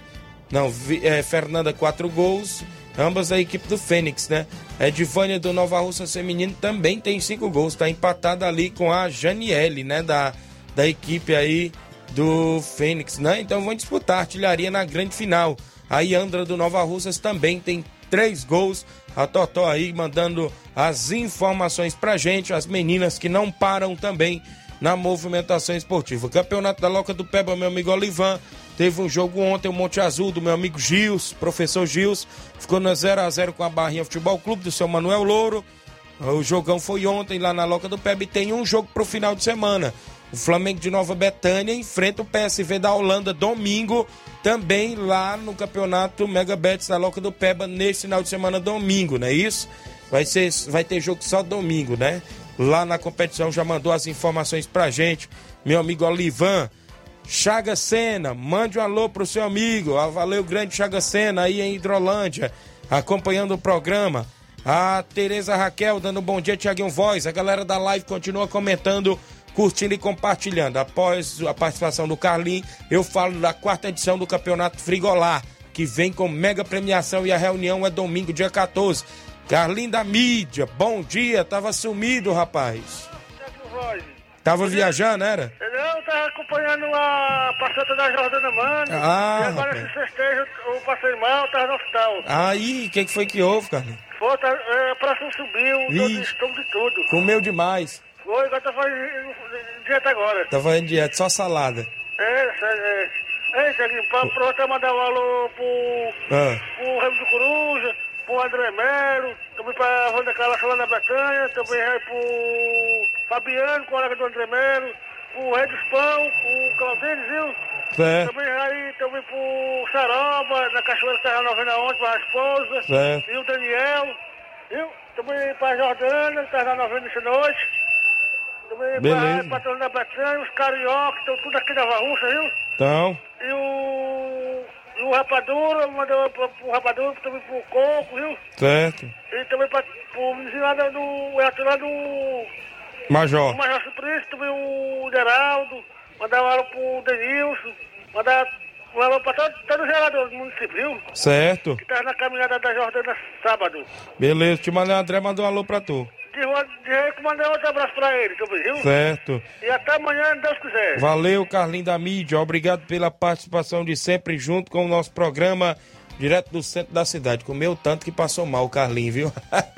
A: não, é, Fernanda quatro gols, ambas da equipe do Fênix, né? Edvânia do Nova Russa Feminino também tem cinco gols, está empatada ali com a Janiele, né? Da, da equipe aí do Fênix, né? Então vão disputar artilharia na grande final. A Yandra do Nova Russas também tem três gols. A Totó aí mandando as informações pra gente, as meninas que não param também na movimentação esportiva. Campeonato da Loca do Peba, meu amigo Olivan, teve um jogo ontem, o Monte Azul, do meu amigo Gils, professor Gils, ficou no 0 a 0 com a Barrinha Futebol Clube do seu Manuel Louro. O jogão foi ontem lá na Loca do Peba e tem um jogo pro final de semana. O Flamengo de Nova Betânia enfrenta o PSV da Holanda domingo, também lá no campeonato Mega Bets da Loca do Peba, nesse final de semana, domingo, não é isso? Vai, ser, vai ter jogo só domingo, né? Lá na competição já mandou as informações pra gente, meu amigo Olivan. Chaga Sena, mande um alô pro seu amigo. Ah, valeu, grande Chaga Sena aí em Hidrolândia, acompanhando o programa. A Tereza Raquel dando um bom dia, Tiaguinho Voz. A galera da live continua comentando curtindo e compartilhando. Após a participação do Carlinho, eu falo da quarta edição do Campeonato Frigolar, que vem com mega premiação e a reunião é domingo, dia 14. Carlinho da mídia, bom dia, tava sumido, rapaz. Tava viajando, era?
G: Não, tava acompanhando a passata da Jordana Mano.
A: Ah,
G: e agora
A: rapaz.
G: esse festejo eu passei mal, tava no hospital.
A: Aí, o que, que foi que houve, Carlinho?
G: Pô, tá, é, a pressão subiu, de
A: Ixi.
G: estômago de tudo.
A: Comeu demais.
G: Foi, agora tá fazendo dieta agora.
A: Tá fazendo dieta, só salada.
G: É, é, é. Ei, Tiaguinho, pra, você mandar um alô pro,
A: Ah,
G: pro Remo do Coruja, pro André Melo, também pra Wanda Calaça lá na Bretanha, também aí pro Fabiano, colega do André Melo, pro Rei dos Pão, pro Claudênis, viu?
A: certo,
G: Também aí, também pro Saroba, na Cachoeira Terra Novena ontem, pra esposa.
A: Certo.
G: E o Daniel, viu? Também pra Jordana, que tá na novena essa noite.
A: Beleza.
G: Patrão da Betânia, os cariocas, estão tudo aqui da Varruça, viu?
A: então,
G: E o. E o Rapadura, mandou pro, pro Rapadura, também pro Coco, viu?
A: certo.
G: E também pra, pro menino lá do. é, lá do.
A: Major,
G: O Major Suplício, também o Geraldo, mandar um alô pro Denilson, mandar um alô pra todo, todo o gerador do município, viu?
A: certo.
G: Que tava na caminhada da Jordana sábado.
A: Beleza, te mandei o André mandou um alô pra tu.
G: De rua, de rua, que mandei outro abraço pra ele também, viu?
A: Certo.
G: E até amanhã, Deus quiser.
A: Valeu, Carlinho da mídia. Obrigado pela participação de sempre junto com o nosso programa direto do centro da cidade. Comeu tanto que passou mal o Carlinho, viu?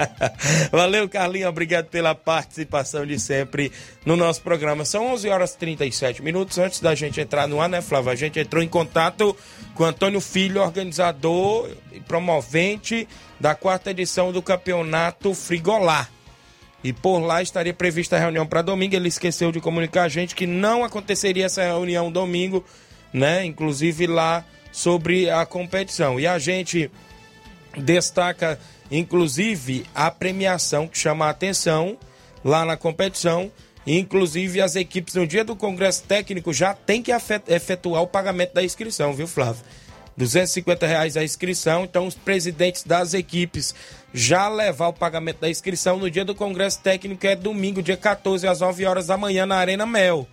A: Valeu, Carlinho. Obrigado pela participação de sempre no nosso programa. São 11 horas e 37 minutos. Antes da gente entrar no ar, né, Flávio? A gente entrou em contato com Antônio Filho, organizador e promovente da quarta edição do Campeonato Frigolar. E por lá estaria prevista a reunião para domingo. Ele esqueceu de comunicar a gente que não aconteceria essa reunião domingo, né? Inclusive lá sobre a competição. E a gente destaca Inclusive, a premiação que chama a atenção lá na competição. Inclusive, as equipes no dia do Congresso Técnico já tem que efetuar o pagamento da inscrição, viu, Flávio? 250 reais a inscrição. Então, os presidentes das equipes já levar o pagamento da inscrição no dia do Congresso Técnico, que é domingo, dia 14, às 9 horas da manhã, na Arena Mel.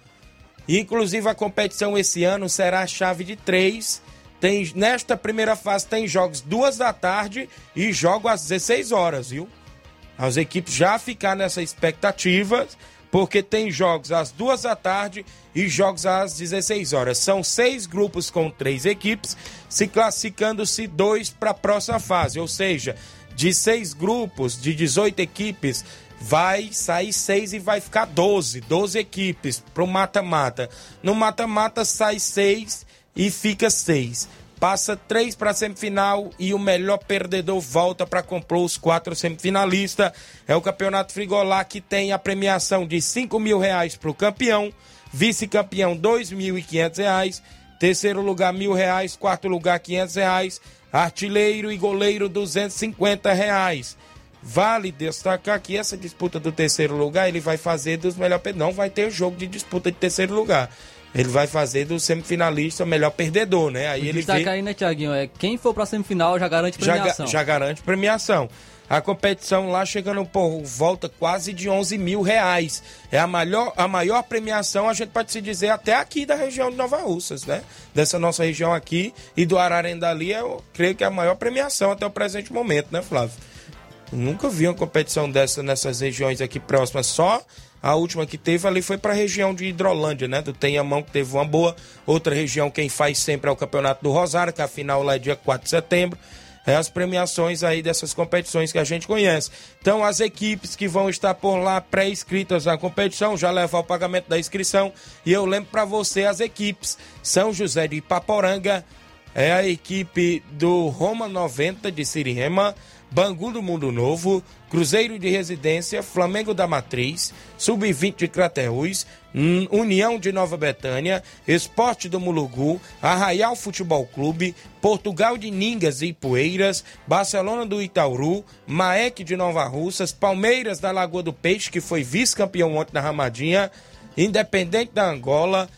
A: Inclusive, a competição esse ano será a chave de três. Tem, nesta primeira fase tem jogos duas da tarde e jogo às 16 horas, viu? As equipes já ficar nessa expectativa, porque tem jogos às duas da tarde e jogos às 16 horas. São seis grupos com três equipes, se classificando-se dois para a próxima fase, ou seja, de seis grupos, de 18 equipes, vai sair seis e vai ficar 12, 12 equipes para o mata-mata. No mata-mata sai seis e fica seis. Passa três para a semifinal e o melhor perdedor volta para comprar os quatro semifinalistas. É o Campeonato Frigolá que tem a premiação de cinco mil reais para o campeão, vice-campeão dois mil e quinhentos reais, terceiro lugar mil reais, quarto lugar quinhentos reais, artilheiro e goleiro duzentos cinquenta reais. Vale destacar que essa disputa do terceiro lugar ele vai fazer dos melhores. Não vai ter jogo de disputa de terceiro lugar. Ele vai fazer do semifinalista melhor perdedor, né? Aí ele
B: Destaca vê... aí, né, Tiaguinho? É, quem for pra semifinal já garante premiação.
A: Já, já garante premiação. A competição lá chegando por volta quase de 11 mil reais. É a maior, a maior premiação, a gente pode se dizer, até aqui da região de Nova Russas, né? Dessa nossa região aqui e do Ararendali, eu creio que é a maior premiação até o presente momento, né, Flávio? Nunca vi uma competição dessa nessas regiões aqui próximas. Só a última que teve ali foi para a região de Hidrolândia, né? Do Tenhamão, que teve uma boa. Outra região, quem faz sempre é o Campeonato do Rosário, que a final lá é dia 4 de setembro. É as premiações aí dessas competições que a gente conhece. Então, as equipes que vão estar por lá pré-inscritas na competição já levam o pagamento da inscrição. E eu lembro para você as equipes: São José de Ipaporanga, é a equipe do Roma 90 de Sirihema. Bangu do Mundo Novo, Cruzeiro de Residência, Flamengo da Matriz, Sub-20 de Crateús, União de Nova Betânia, Esporte do Mulugu, Arraial Futebol Clube, Portugal de Ningas e Poeiras, Barcelona do Itauru, Maek de Nova Russas, Palmeiras da Lagoa do Peixe, que foi vice-campeão ontem na Ramadinha, Independente da Angola,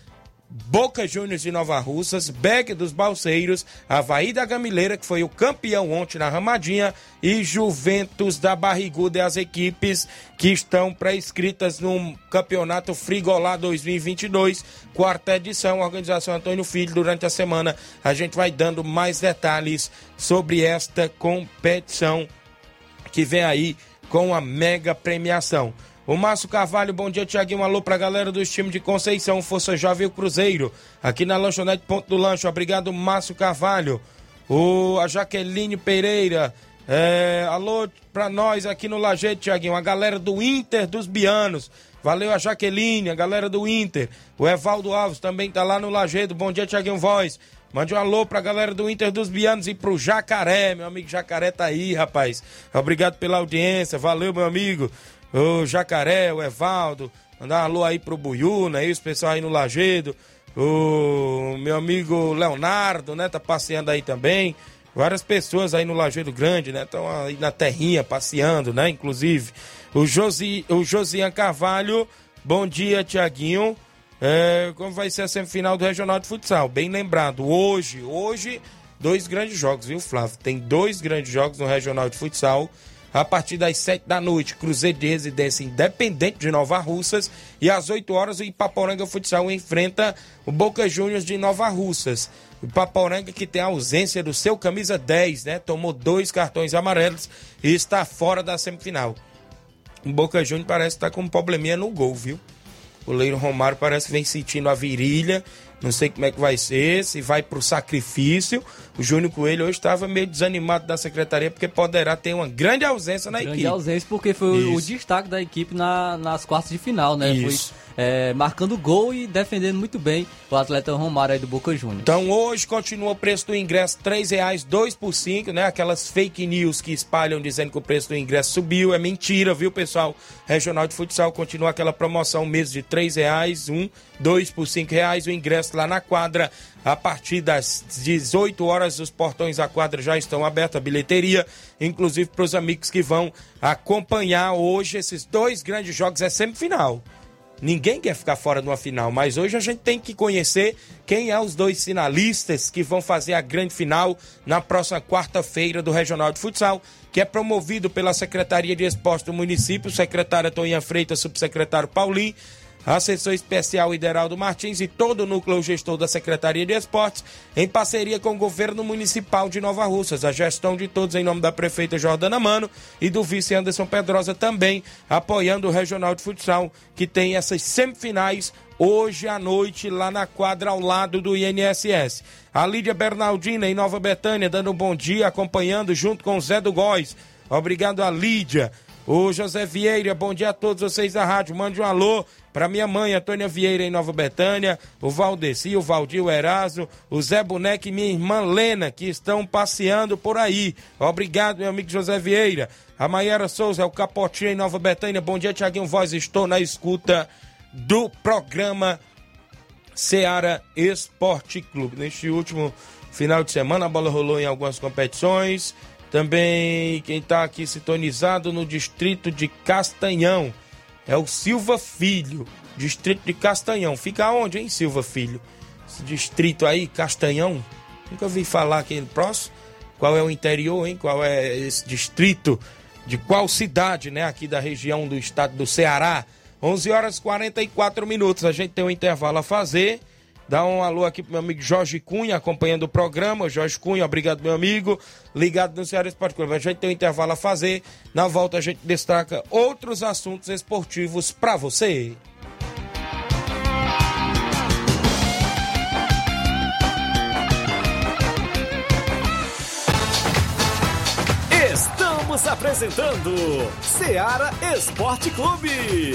A: Boca Juniors de Nova Russas, Beck dos Balseiros, Havaí da Gamileira, que foi o campeão ontem na Ramadinha, e Juventus da Barriguda, as equipes que estão pré-inscritas no Campeonato Frigolá 2022, quarta edição, organização Antônio Filho. Durante a semana a gente vai dando mais detalhes sobre esta competição que vem aí com a mega premiação. O Márcio Carvalho, bom dia, Tiaguinho. Um alô pra galera dos times de Conceição, Força Jovem Cruzeiro, aqui na Lanchonete Ponto do Lancho. Obrigado, Márcio Carvalho. O, a Jaqueline Pereira, é, alô pra nós aqui no Lajeito, Tiaguinho. A galera do Inter dos Bianos. Valeu a Jaqueline, a galera do Inter. O Evaldo Alves também tá lá no Lajeado. Bom dia, Tiaguinho Voz. Mande um alô pra galera do Inter dos Bianos e pro Jacaré. Meu amigo Jacaré tá aí, rapaz. Obrigado pela audiência. Valeu, meu amigo o Jacaré, o Evaldo, mandar um alô aí pro Buiúna, aí, os pessoal aí no Lagedo, o meu amigo Leonardo, né, tá passeando aí também. Várias pessoas aí no Lajeiro Grande, né? Estão aí na terrinha passeando, né? Inclusive. O, Josi, o Josian Carvalho, bom dia, Tiaguinho. É, como vai ser a semifinal do Regional de Futsal? Bem lembrado, hoje, hoje, dois grandes jogos, viu, Flávio? Tem dois grandes jogos no Regional de Futsal a partir das 7 da noite, Cruzeiro de Residência Independente de Nova Russas. E às 8 horas, o Ipaporanga Futsal enfrenta o Boca Juniors de Nova Russas. O Ipaporanga que tem a ausência do seu camisa 10, né? Tomou dois cartões amarelos e está fora da semifinal. O Boca Juniors parece estar com um probleminha no gol, viu? O Leiro Romário parece que vem sentindo a virilha. Não sei como é que vai ser, se vai pro sacrifício o Júnior Coelho hoje estava meio desanimado da secretaria porque poderá ter uma grande ausência na
B: grande
A: equipe.
B: Grande ausência porque foi Isso. o destaque da equipe na, nas quartas de final, né? Isso. Foi é, marcando gol e defendendo muito bem o atleta Romário aí do Boca Juniors.
A: Então hoje continua o preço do ingresso R$ reais, 2 por 5, né? Aquelas fake news que espalham dizendo que o preço do ingresso subiu, é mentira, viu, pessoal? Regional de Futsal continua aquela promoção mês de R$ reais, um, dois por cinco reais, o ingresso lá na quadra. A partir das 18 horas, os portões da quadra já estão abertos, a bilheteria, inclusive para os amigos que vão acompanhar hoje esses dois grandes jogos. É semifinal. Ninguém quer ficar fora de uma final, mas hoje a gente tem que conhecer quem é os dois finalistas que vão fazer a grande final na próxima quarta-feira do Regional de Futsal, que é promovido pela Secretaria de Esporte do município, secretária Toninha Freitas, subsecretário Paulinho, assessor especial Ideraldo Martins e todo o núcleo gestor da Secretaria de Esportes, em parceria com o governo municipal de Nova Russas. A gestão de todos em nome da prefeita Jordana Mano e do vice Anderson Pedrosa também, apoiando o Regional de Futsal, que tem essas semifinais hoje à noite lá na quadra ao lado do INSS. A Lídia Bernardina em Nova Betânia dando um bom dia, acompanhando junto com o Zé do Góis. Obrigado a Lídia. O José Vieira, bom dia a todos vocês da rádio. Mande um alô para minha mãe, Antônia Vieira, em Nova Betânia, o Valdeci, o Valdir, Eraso, o Zé Boneco e minha irmã Lena, que estão passeando por aí. Obrigado, meu amigo José Vieira. A Maiara Souza, é o Capotinho, em Nova Betânia. Bom dia, Tiaguinho Voz. Estou na escuta do programa Seara Esporte Clube. Neste último final de semana, a bola rolou em algumas competições. Também quem está aqui sintonizado no distrito de Castanhão é o Silva Filho, distrito de Castanhão. Fica onde, hein, Silva Filho? Esse distrito aí, Castanhão. Nunca vi falar aqui próximo. Qual é o interior, hein? Qual é esse distrito? De qual cidade, né? Aqui da região do estado do Ceará. 11 horas e 44 minutos. A gente tem um intervalo a fazer. Dá um alô aqui pro meu amigo Jorge Cunha, acompanhando o programa. Jorge Cunha, obrigado, meu amigo. Ligado no Ceará Esporte Clube. A gente tem um intervalo a fazer. Na volta a gente destaca outros assuntos esportivos para você.
E: Estamos apresentando Seara Esporte Clube.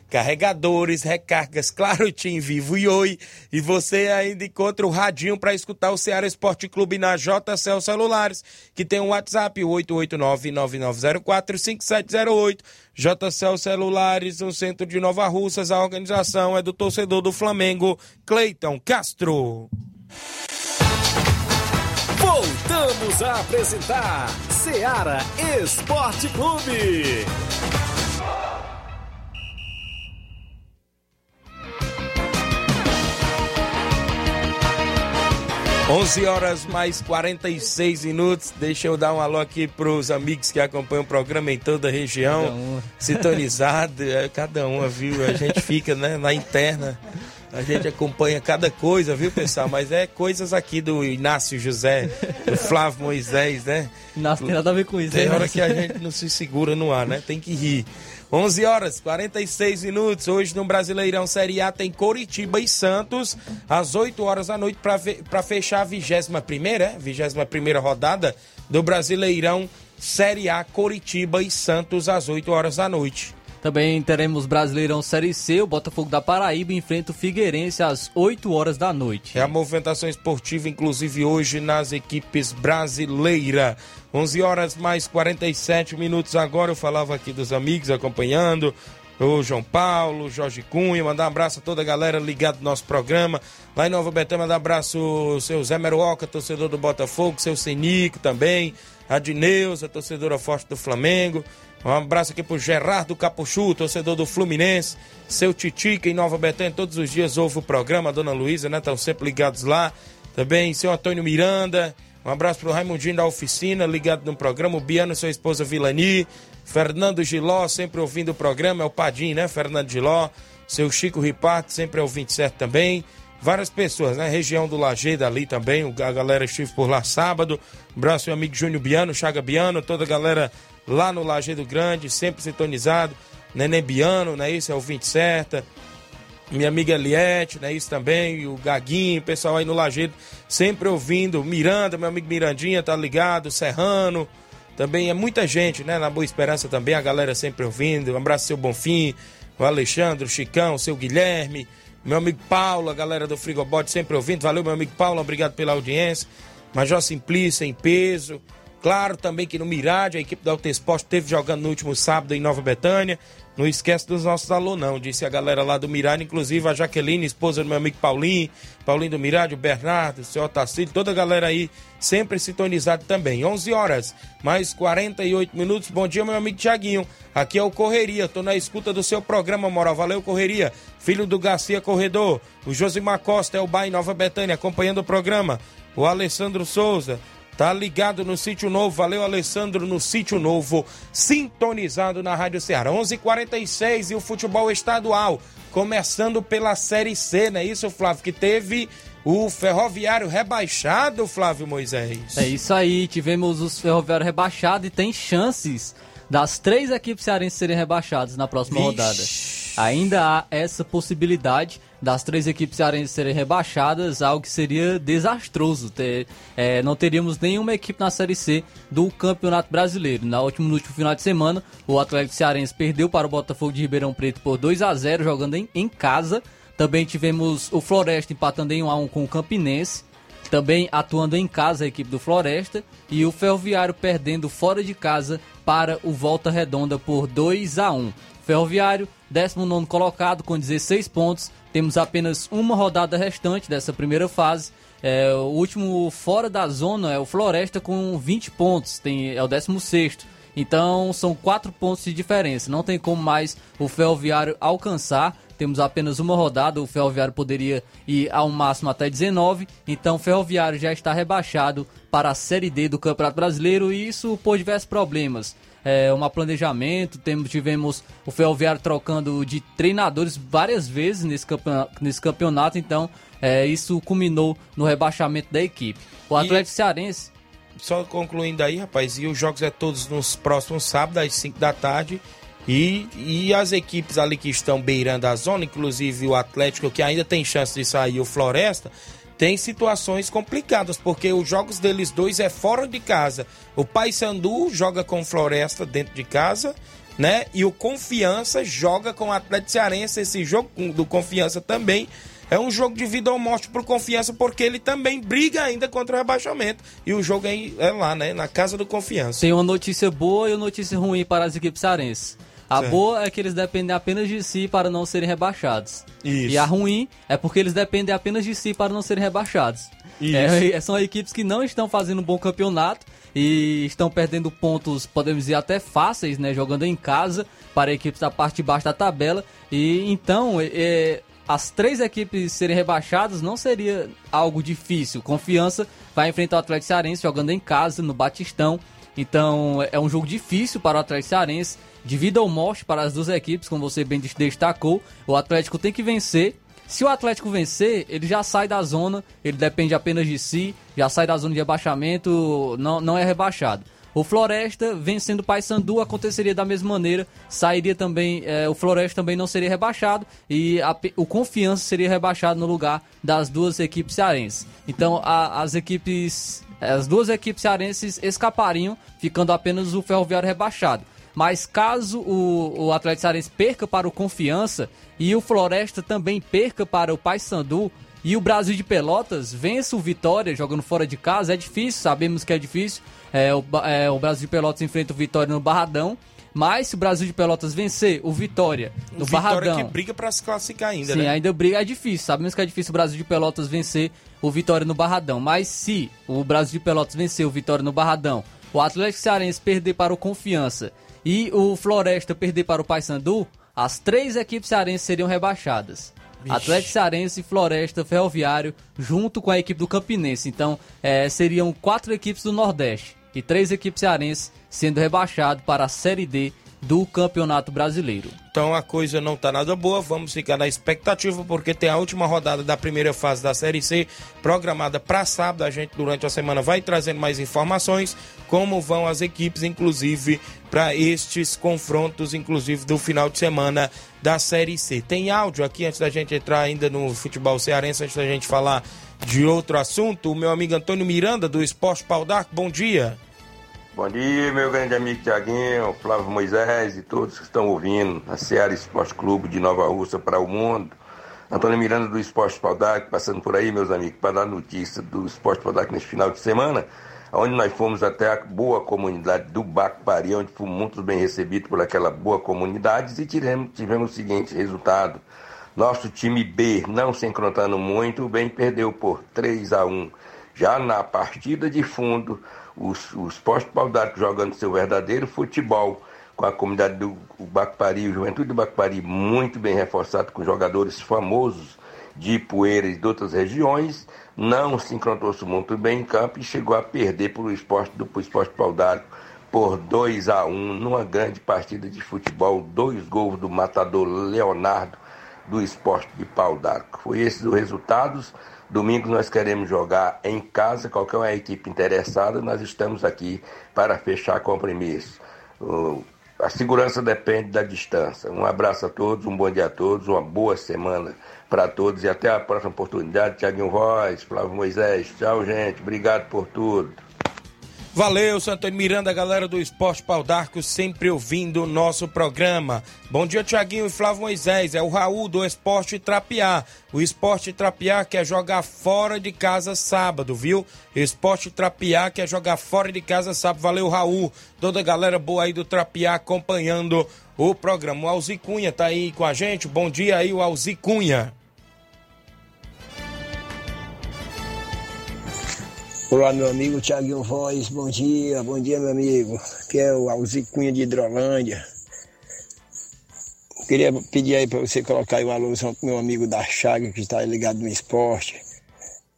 A: carregadores, recargas, claro, Tim Vivo e Oi. E você ainda encontra o radinho para escutar o Ceará Esporte Clube na JCL Celulares, que tem um WhatsApp 889-9904-5708. JCL Celulares, no centro de Nova Russas. A organização é do torcedor do Flamengo, Cleiton Castro.
E: Voltamos a apresentar Seara Esporte Clube.
A: 11 horas mais 46 minutos. Deixa eu dar um alô aqui para os amigos que acompanham o programa em toda a região.
B: Cada uma.
A: Sintonizado, é, cada uma, viu? A gente fica né, na interna. A gente acompanha cada coisa, viu, pessoal? Mas é coisas aqui do Inácio José, do Flávio Moisés, né?
B: Não tem nada a ver com isso,
A: Tem
B: né?
A: hora que a gente não se segura no ar, né? Tem que rir. 11 horas 46 minutos. Hoje no Brasileirão Série A tem Coritiba e Santos às 8 horas da noite para fechar a 21 primeira, 21 primeira rodada do Brasileirão Série A Coritiba e Santos às 8 horas da noite.
B: Também teremos Brasileirão Série C, o Botafogo da Paraíba enfrenta o Figueirense às 8 horas da noite.
A: É a movimentação esportiva, inclusive hoje nas equipes brasileiras. 11 horas mais 47 minutos agora. Eu falava aqui dos amigos acompanhando. O João Paulo, Jorge Cunha, mandar um abraço a toda a galera ligada no nosso programa. Lá em Nova Betânia, mandar um abraço ao seu Zé Meruoca, torcedor do Botafogo, seu Senico também, a Dineuza, torcedora forte do Flamengo. Um abraço aqui pro Gerardo Capuchu, torcedor do Fluminense, seu Titica em Nova Betânia, todos os dias ouve o programa, a dona Luísa, né? Estão sempre ligados lá. Também seu Antônio Miranda. Um abraço pro Raimundinho da oficina, ligado no programa. O Biano, sua esposa Vilani. Fernando Giló, sempre ouvindo o programa. É o Padim, né? Fernando Giló. Seu Chico Riparte, sempre ouvindo certo também. Várias pessoas, né? Região do Lajeado ali também. A galera estive por lá sábado. Um abraço, meu amigo Júnior Biano, Chaga Biano, toda a galera lá no Lajeado Grande, sempre sintonizado. Nenê Biano, né? Isso é ouvinte certa minha amiga Eliette, né? Isso também, o Gaguinho, o pessoal aí no Lajeado, sempre ouvindo. Miranda, meu amigo Mirandinha, tá ligado? Serrano, também é muita gente, né? Na Boa Esperança também, a galera sempre ouvindo. Um abraço, seu Bonfim, o Alexandre, o Chicão, o seu Guilherme, meu amigo Paulo, a galera do Frigobote sempre ouvindo. Valeu, meu amigo Paulo, obrigado pela audiência. Major Simplício em peso. Claro também que no Mirade, a equipe da Alto Esporte teve jogando no último sábado em Nova Betânia. Não esquece dos nossos alunos, não, disse a galera lá do Mirade, inclusive a Jaqueline, esposa do meu amigo Paulinho, Paulinho do Mirade, o Bernardo, o senhor Otacílio, toda a galera aí sempre sintonizado também. 11 horas, mais 48 minutos. Bom dia, meu amigo Tiaguinho. Aqui é o Correria, tô na escuta do seu programa, moral. Valeu, Correria. Filho do Garcia Corredor, o Josimar Costa é o Bai Nova Betânia, acompanhando o programa. O Alessandro Souza, Tá ligado no Sítio Novo. Valeu, Alessandro, no Sítio Novo. Sintonizado na Rádio Ceará. 11:46 h 46 e o futebol estadual. Começando pela Série C, não é isso, Flávio? Que teve o Ferroviário rebaixado, Flávio Moisés.
B: É isso aí. Tivemos os Ferroviário rebaixado e tem chances das três equipes cearenses serem rebaixadas na próxima
A: Vixe.
B: rodada. Ainda há essa possibilidade das três equipes cearenses serem rebaixadas, algo que seria desastroso. Ter, é, não teríamos nenhuma equipe na Série C do Campeonato Brasileiro. Na última, no último final de semana, o Atlético Cearense perdeu para o Botafogo de Ribeirão Preto por 2 a 0 jogando em, em casa. Também tivemos o Floresta empatando em 1 a 1 com o Campinense. Também atuando em casa a equipe do Floresta e o Ferroviário perdendo fora de casa para o Volta Redonda por 2 a 1. Ferroviário, 19 colocado com 16 pontos. Temos apenas uma rodada restante dessa primeira fase. É, o último fora da zona é o Floresta com 20 pontos, tem, é o 16. Então são 4 pontos de diferença. Não tem como mais o Ferroviário alcançar. Temos apenas uma rodada, o Ferroviário poderia ir ao máximo até 19. Então o Ferroviário já está rebaixado para a Série D do Campeonato Brasileiro e isso por diversos problemas é, um planejamento. Temos, tivemos o Ferroviário trocando de treinadores várias vezes nesse campeonato, nesse campeonato então é, isso culminou no rebaixamento da equipe. O Atlético e... Cearense.
A: Só concluindo aí, rapaz, e os jogos é todos nos próximos sábados, às 5 da tarde. E, e as equipes ali que estão beirando a zona, inclusive o Atlético, que ainda tem chance de sair, o Floresta, tem situações complicadas, porque os jogos deles dois é fora de casa. O Paysandu joga com Floresta dentro de casa, né? E o Confiança joga com o Atlético Cearense. Esse jogo do Confiança também é um jogo de vida ou morte pro Confiança, porque ele também briga ainda contra o rebaixamento. E o jogo é, é lá, né? Na casa do Confiança.
B: Tem uma notícia boa e uma notícia ruim para as equipes cearenses. A certo. boa é que eles dependem apenas de si para não serem rebaixados. Isso. E a ruim é porque eles dependem apenas de si para não serem rebaixados. É, são equipes que não estão fazendo um bom campeonato e estão perdendo pontos, podemos dizer, até fáceis, né? Jogando em casa para equipes da parte de baixo da tabela. E então, é, as três equipes serem rebaixadas não seria algo difícil. Confiança vai enfrentar o Atlético Cearense jogando em casa, no Batistão. Então, é um jogo difícil para o Atlético Cearense de vida ou morte para as duas equipes, como você bem destacou. O Atlético tem que vencer. Se o Atlético vencer, ele já sai da zona, ele depende apenas de si, já sai da zona de rebaixamento, não, não é rebaixado. O Floresta, vencendo o Paysandu, aconteceria da mesma maneira. Sairia também, é, o Floresta também não seria rebaixado e a, o Confiança seria rebaixado no lugar das duas equipes cearenses. Então, a, as equipes, as duas equipes cearenses escapariam, ficando apenas o Ferroviário rebaixado. Mas caso o, o Atlético Cearense perca para o Confiança e o Floresta também perca para o Paysandu e o Brasil de Pelotas vença o Vitória jogando fora de casa, é difícil, sabemos que é difícil. É, o, é, o Brasil de Pelotas enfrenta o Vitória no Barradão. Mas se o Brasil de Pelotas vencer o Vitória no o Barradão. Vitória que
A: briga para se classificar ainda,
B: sim,
A: né?
B: ainda briga, é difícil. Sabemos que é difícil o Brasil de Pelotas vencer o Vitória no Barradão. Mas se o Brasil de Pelotas vencer o Vitória no Barradão, o Atlético Cearense perder para o Confiança e o Floresta perder para o Paysandu, as três equipes cearenses seriam rebaixadas. Atlético Cearense, Floresta, Ferroviário, junto com a equipe do Campinense. Então, é, seriam quatro equipes do Nordeste e três equipes cearenses sendo rebaixado para a Série D do Campeonato Brasileiro.
A: Então a coisa não está nada boa, vamos ficar na expectativa porque tem a última rodada da primeira fase da Série C programada para sábado. A gente durante a semana vai trazendo mais informações como vão as equipes, inclusive para estes confrontos, inclusive do final de semana da Série C. Tem áudio aqui antes da gente entrar ainda no futebol cearense, antes da gente falar de outro assunto. O meu amigo Antônio Miranda do Esporte Pau d'Arco, bom dia.
H: Bom dia, meu grande amigo Tiaguinho, Flávio Moisés e todos que estão ouvindo a Seara Esporte Clube de Nova Rússia para o mundo. Antônio Miranda do Esporte Paldac, passando por aí, meus amigos, para dar notícia do Esporte Paldac neste final de semana, onde nós fomos até a boa comunidade do Bacpari, onde fomos muito bem recebidos por aquela boa comunidade e tivemos, tivemos o seguinte resultado. Nosso time B, não se encontrando muito bem, perdeu por 3 a 1 Já na partida de fundo, os, os Paudar jogando seu verdadeiro futebol com a comunidade do Bacpari, o Juventude do Bacpari muito bem reforçado com jogadores famosos de Poeira e de outras regiões, não se encontrou-se muito bem em campo e chegou a perder para o esporte do esporte Paudar por 2 a 1 numa grande partida de futebol, dois gols do matador Leonardo do esporte de Pau d'Arco. Foi esses os resultados. Domingo nós queremos jogar em casa, qualquer uma equipe interessada, nós estamos aqui para fechar compromisso. A segurança depende da distância. Um abraço a todos, um bom dia a todos, uma boa semana para todos e até a próxima oportunidade. Tiaguinho Voz, Flávio Moisés. Tchau, gente. Obrigado por tudo.
A: Valeu, Santo Miranda, galera do Esporte Pau d'Arco, sempre ouvindo o nosso programa. Bom dia, Tiaguinho e Flávio Moisés. É o Raul do Esporte Trapiá. O Esporte Trapiá quer jogar fora de casa sábado, viu? Esporte Trapiá quer jogar fora de casa sábado. Valeu, Raul. Toda a galera boa aí do Trapiá acompanhando o programa. O Alzi Cunha tá aí com a gente. Bom dia aí, o Alzi Cunha.
I: Olá, meu amigo Tiaguinho Voz, bom dia, bom dia, meu amigo. Aqui é o Alzi Cunha de Hidrolândia. Queria pedir aí para você colocar aí uma alusão pro meu amigo da Chaga, que está ligado no esporte.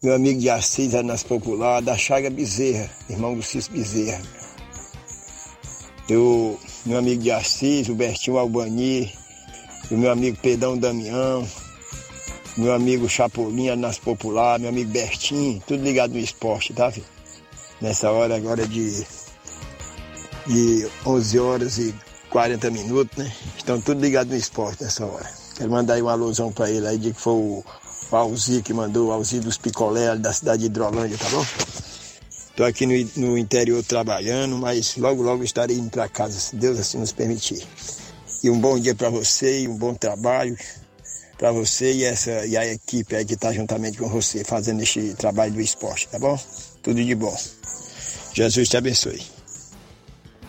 I: Meu amigo de Assis, nas Popular, da Chaga Bezerra, irmão do Cis Bezerra. Eu, meu amigo de Assis, o Bertinho Albani, o meu amigo Pedão Damião, meu amigo Chapolin nas Popular, meu amigo Bertinho, tudo ligado no esporte, tá, filho? Nessa hora agora de, de 11 horas e 40 minutos, né? Estão tudo ligados no esporte nessa hora. Quero mandar aí uma alusão pra ele aí, de que foi o, o Alzi que mandou, o Alzi dos Picolé, da cidade de Hidrolândia, tá bom? Tô aqui no, no interior trabalhando, mas logo, logo estarei indo pra casa, se Deus assim nos permitir. E um bom dia para você e um bom trabalho para você e, essa, e a equipe aí que está juntamente com você fazendo este trabalho do esporte, tá bom? Tudo de bom. Jesus te abençoe.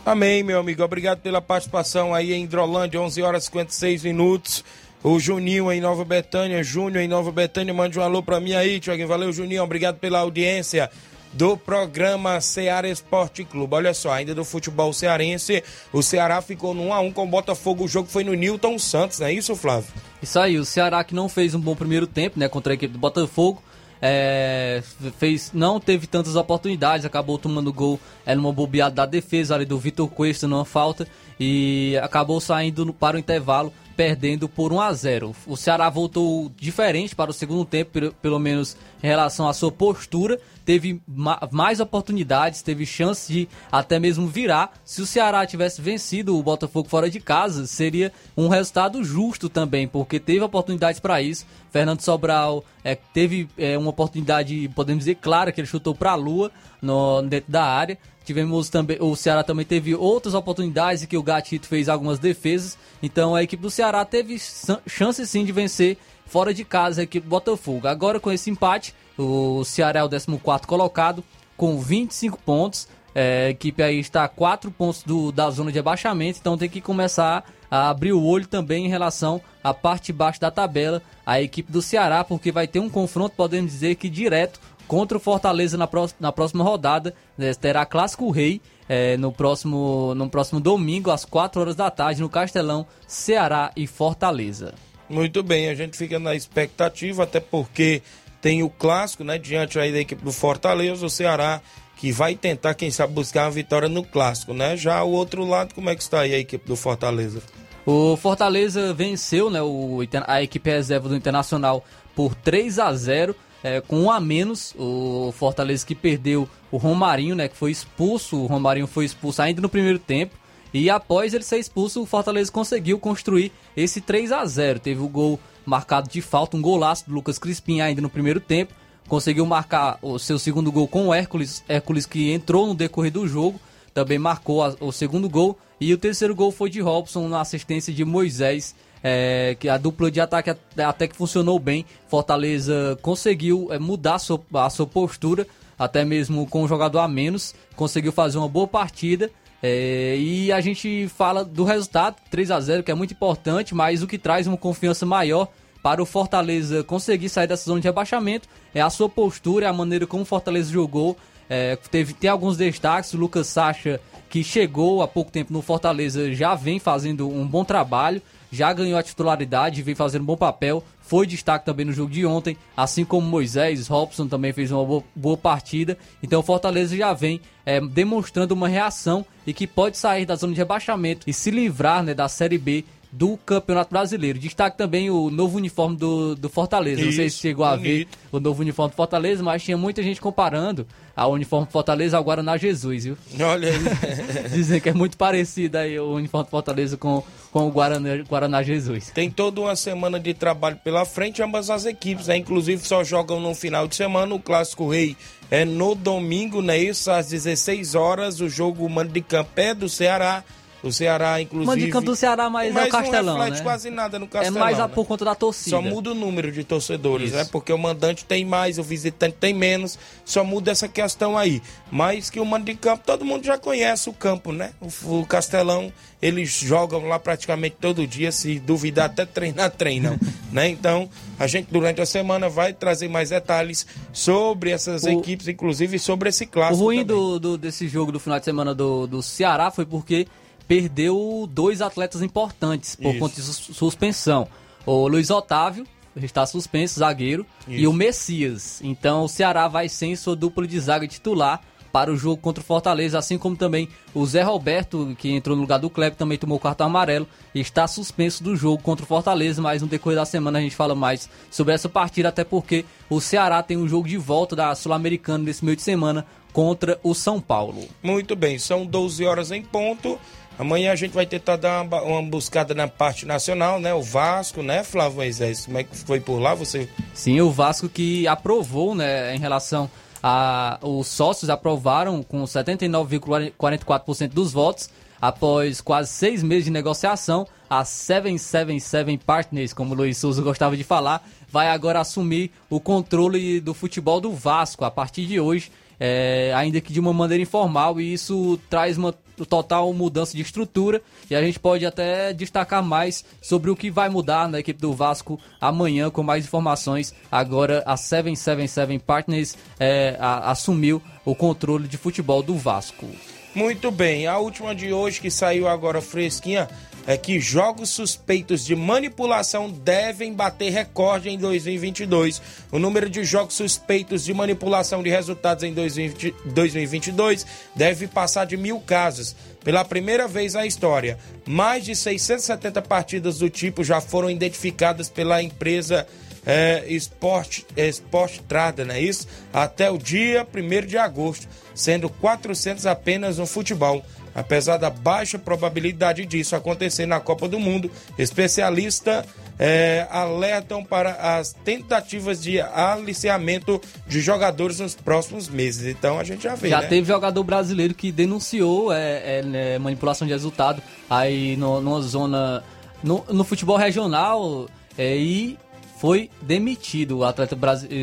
A: Amém, meu amigo. Obrigado pela participação aí em Hidrolândia, 11 horas e 56 minutos. O Juninho em Nova Betânia, Júnior em Nova Betânia, mande um alô para mim aí, Tiaguinho. Valeu, Juninho. Obrigado pela audiência do programa Ceará Esporte Clube. Olha só, ainda do futebol cearense, o Ceará ficou no 1x1 com o Botafogo. O jogo foi no Newton Santos, não é isso, Flávio?
B: Isso aí, o Ceará que não fez um bom primeiro tempo, né, contra a equipe do Botafogo. É, fez, não teve tantas oportunidades, acabou tomando gol é, numa bobeada da defesa ali do Vitor Cuesta numa falta e acabou saindo para o intervalo perdendo por 1 a 0. O Ceará voltou diferente para o segundo tempo, pelo menos em relação à sua postura teve ma mais oportunidades, teve chance de até mesmo virar. Se o Ceará tivesse vencido o Botafogo fora de casa, seria um resultado justo também, porque teve oportunidades para isso. Fernando Sobral é, teve é, uma oportunidade, podemos dizer, clara, que ele chutou para a lua no, dentro da área. Tivemos também, o Ceará também teve outras oportunidades e que o Gatito fez algumas defesas. Então a equipe do Ceará teve chance sim de vencer fora de casa a equipe do Botafogo. Agora com esse empate, o Ceará é o 14 colocado com 25 pontos. É, a equipe aí está a 4 pontos do, da zona de abaixamento, então tem que começar a abrir o olho também em relação à parte de baixo da tabela, a equipe do Ceará, porque vai ter um confronto, podemos dizer que direto contra o Fortaleza na, próxima, na próxima rodada. Né, terá Clássico Rei é, no, próximo, no próximo domingo, às 4 horas da tarde, no Castelão, Ceará e Fortaleza.
A: Muito bem, a gente fica na expectativa, até porque tem o clássico, né? Diante aí da equipe do Fortaleza, o Ceará que vai tentar, quem sabe, buscar uma vitória no clássico, né? Já o outro lado, como é que está aí a equipe do Fortaleza?
B: O Fortaleza venceu né, o, a equipe reserva do Internacional por 3 a 0 é, com um a menos. O Fortaleza que perdeu o Romarinho, né? Que foi expulso. O Romarinho foi expulso ainda no primeiro tempo. E após ele ser expulso, o Fortaleza conseguiu construir esse 3 a 0 Teve o gol marcado de falta, um golaço do Lucas Crispim ainda no primeiro tempo. Conseguiu marcar o seu segundo gol com o Hércules, Hércules que entrou no decorrer do jogo, também marcou a, o segundo gol. E o terceiro gol foi de Robson na assistência de Moisés, é, que a dupla de ataque até que funcionou bem. Fortaleza conseguiu é, mudar a sua, a sua postura, até mesmo com um jogador a menos, conseguiu fazer uma boa partida. É, e a gente fala do resultado, 3 a 0 que é muito importante, mas o que traz uma confiança maior para o Fortaleza conseguir sair dessa zona de rebaixamento é a sua postura, a maneira como o Fortaleza jogou. É, teve tem alguns destaques, o Lucas Sacha, que chegou há pouco tempo no Fortaleza, já vem fazendo um bom trabalho, já ganhou a titularidade, vem fazendo um bom papel, foi destaque também no jogo de ontem, assim como Moisés, Robson também fez uma boa, boa partida. Então o Fortaleza já vem é, demonstrando uma reação e que pode sair da zona de rebaixamento e se livrar né, da Série B do Campeonato Brasileiro. Destaque também o novo uniforme do, do Fortaleza. Isso, Não sei se chegou a ver o novo uniforme do Fortaleza, mas tinha muita gente comparando a uniforme do Fortaleza ao Guaraná Jesus, viu?
A: Olha aí.
B: Dizem que é muito parecido aí o uniforme do Fortaleza com, com o Guaraná, Guaraná Jesus.
A: Tem toda uma semana de trabalho pela frente, ambas as equipes, né? Inclusive só jogam no final de semana. O Clássico Rei é no domingo, né? Isso às 16 horas. O jogo mando de campo é do Ceará. O Ceará, inclusive.
B: Mandicampo do Ceará, mas,
A: mas
B: é o Castelão.
A: Não reflete
B: né?
A: quase nada no Castelão.
B: É mais a,
A: né?
B: por conta da torcida.
A: Só muda o número de torcedores, Isso. né? Porque o mandante tem mais, o visitante tem menos. Só muda essa questão aí. Mas que o mando de campo, todo mundo já conhece o campo, né? O, o Castelão, eles jogam lá praticamente todo dia. Se duvidar, até treinar, treinam. né? Então, a gente durante a semana vai trazer mais detalhes sobre essas o... equipes, inclusive sobre esse clássico.
B: O ruim do, do, desse jogo do final de semana do, do Ceará foi porque perdeu dois atletas importantes por Isso. conta de suspensão. O Luiz Otávio está suspenso, zagueiro, Isso. e o Messias. Então o Ceará vai sem sua dupla de zaga titular para o jogo contra o Fortaleza, assim como também o Zé Roberto, que entrou no lugar do Kleber, também tomou cartão amarelo e está suspenso do jogo contra o Fortaleza, mas no decorrer da semana a gente fala mais sobre essa partida, até porque o Ceará tem um jogo de volta da Sul-Americana nesse meio de semana contra o São Paulo.
A: Muito bem, são 12 horas em ponto. Amanhã a gente vai tentar dar uma, uma, buscada na parte nacional, né? O Vasco, né, Flávio Moisés? Como é que foi por lá? Você.
B: Sim, o Vasco que aprovou, né, em relação a. Os sócios aprovaram com 79,44% dos votos, após quase seis meses de negociação. A 777 Partners, como o Luiz Souza gostava de falar, vai agora assumir o controle do futebol do Vasco a partir de hoje. É, ainda que de uma maneira informal, e isso traz uma total mudança de estrutura e a gente pode até destacar mais sobre o que vai mudar na equipe do Vasco amanhã com mais informações. Agora a 777 Partners é, a, assumiu o controle de futebol do Vasco.
A: Muito bem, a última de hoje que saiu agora fresquinha é que jogos suspeitos de manipulação devem bater recorde em 2022. O número de jogos suspeitos de manipulação de resultados em 2022 deve passar de mil casos. Pela primeira vez na história, mais de 670 partidas do tipo já foram identificadas pela empresa é, Sport, Sport Trada, não é isso? Até o dia 1 de agosto, sendo 400 apenas no futebol. Apesar da baixa probabilidade disso acontecer na Copa do Mundo, especialistas é, alertam para as tentativas de aliciamento de jogadores nos próximos meses. Então a gente já vê.
B: Já
A: né?
B: teve jogador brasileiro que denunciou é, é, né, manipulação de resultado aí no, numa zona. No, no futebol regional é, e foi demitido o atleta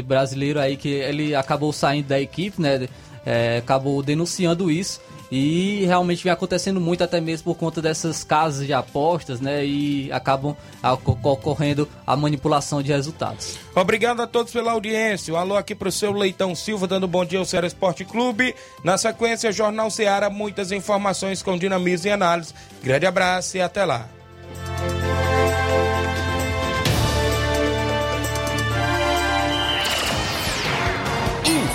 B: brasileiro aí que ele acabou saindo da equipe, né? É, acabou denunciando isso e realmente vem acontecendo muito, até mesmo por conta dessas casas de apostas, né? E acabam ocorrendo a manipulação de resultados.
A: Obrigado a todos pela audiência. Um alô aqui pro seu Leitão Silva, dando bom dia ao Ceará Esporte Clube. Na sequência, Jornal Ceará, muitas informações com dinamismo e análise. Grande abraço e até lá.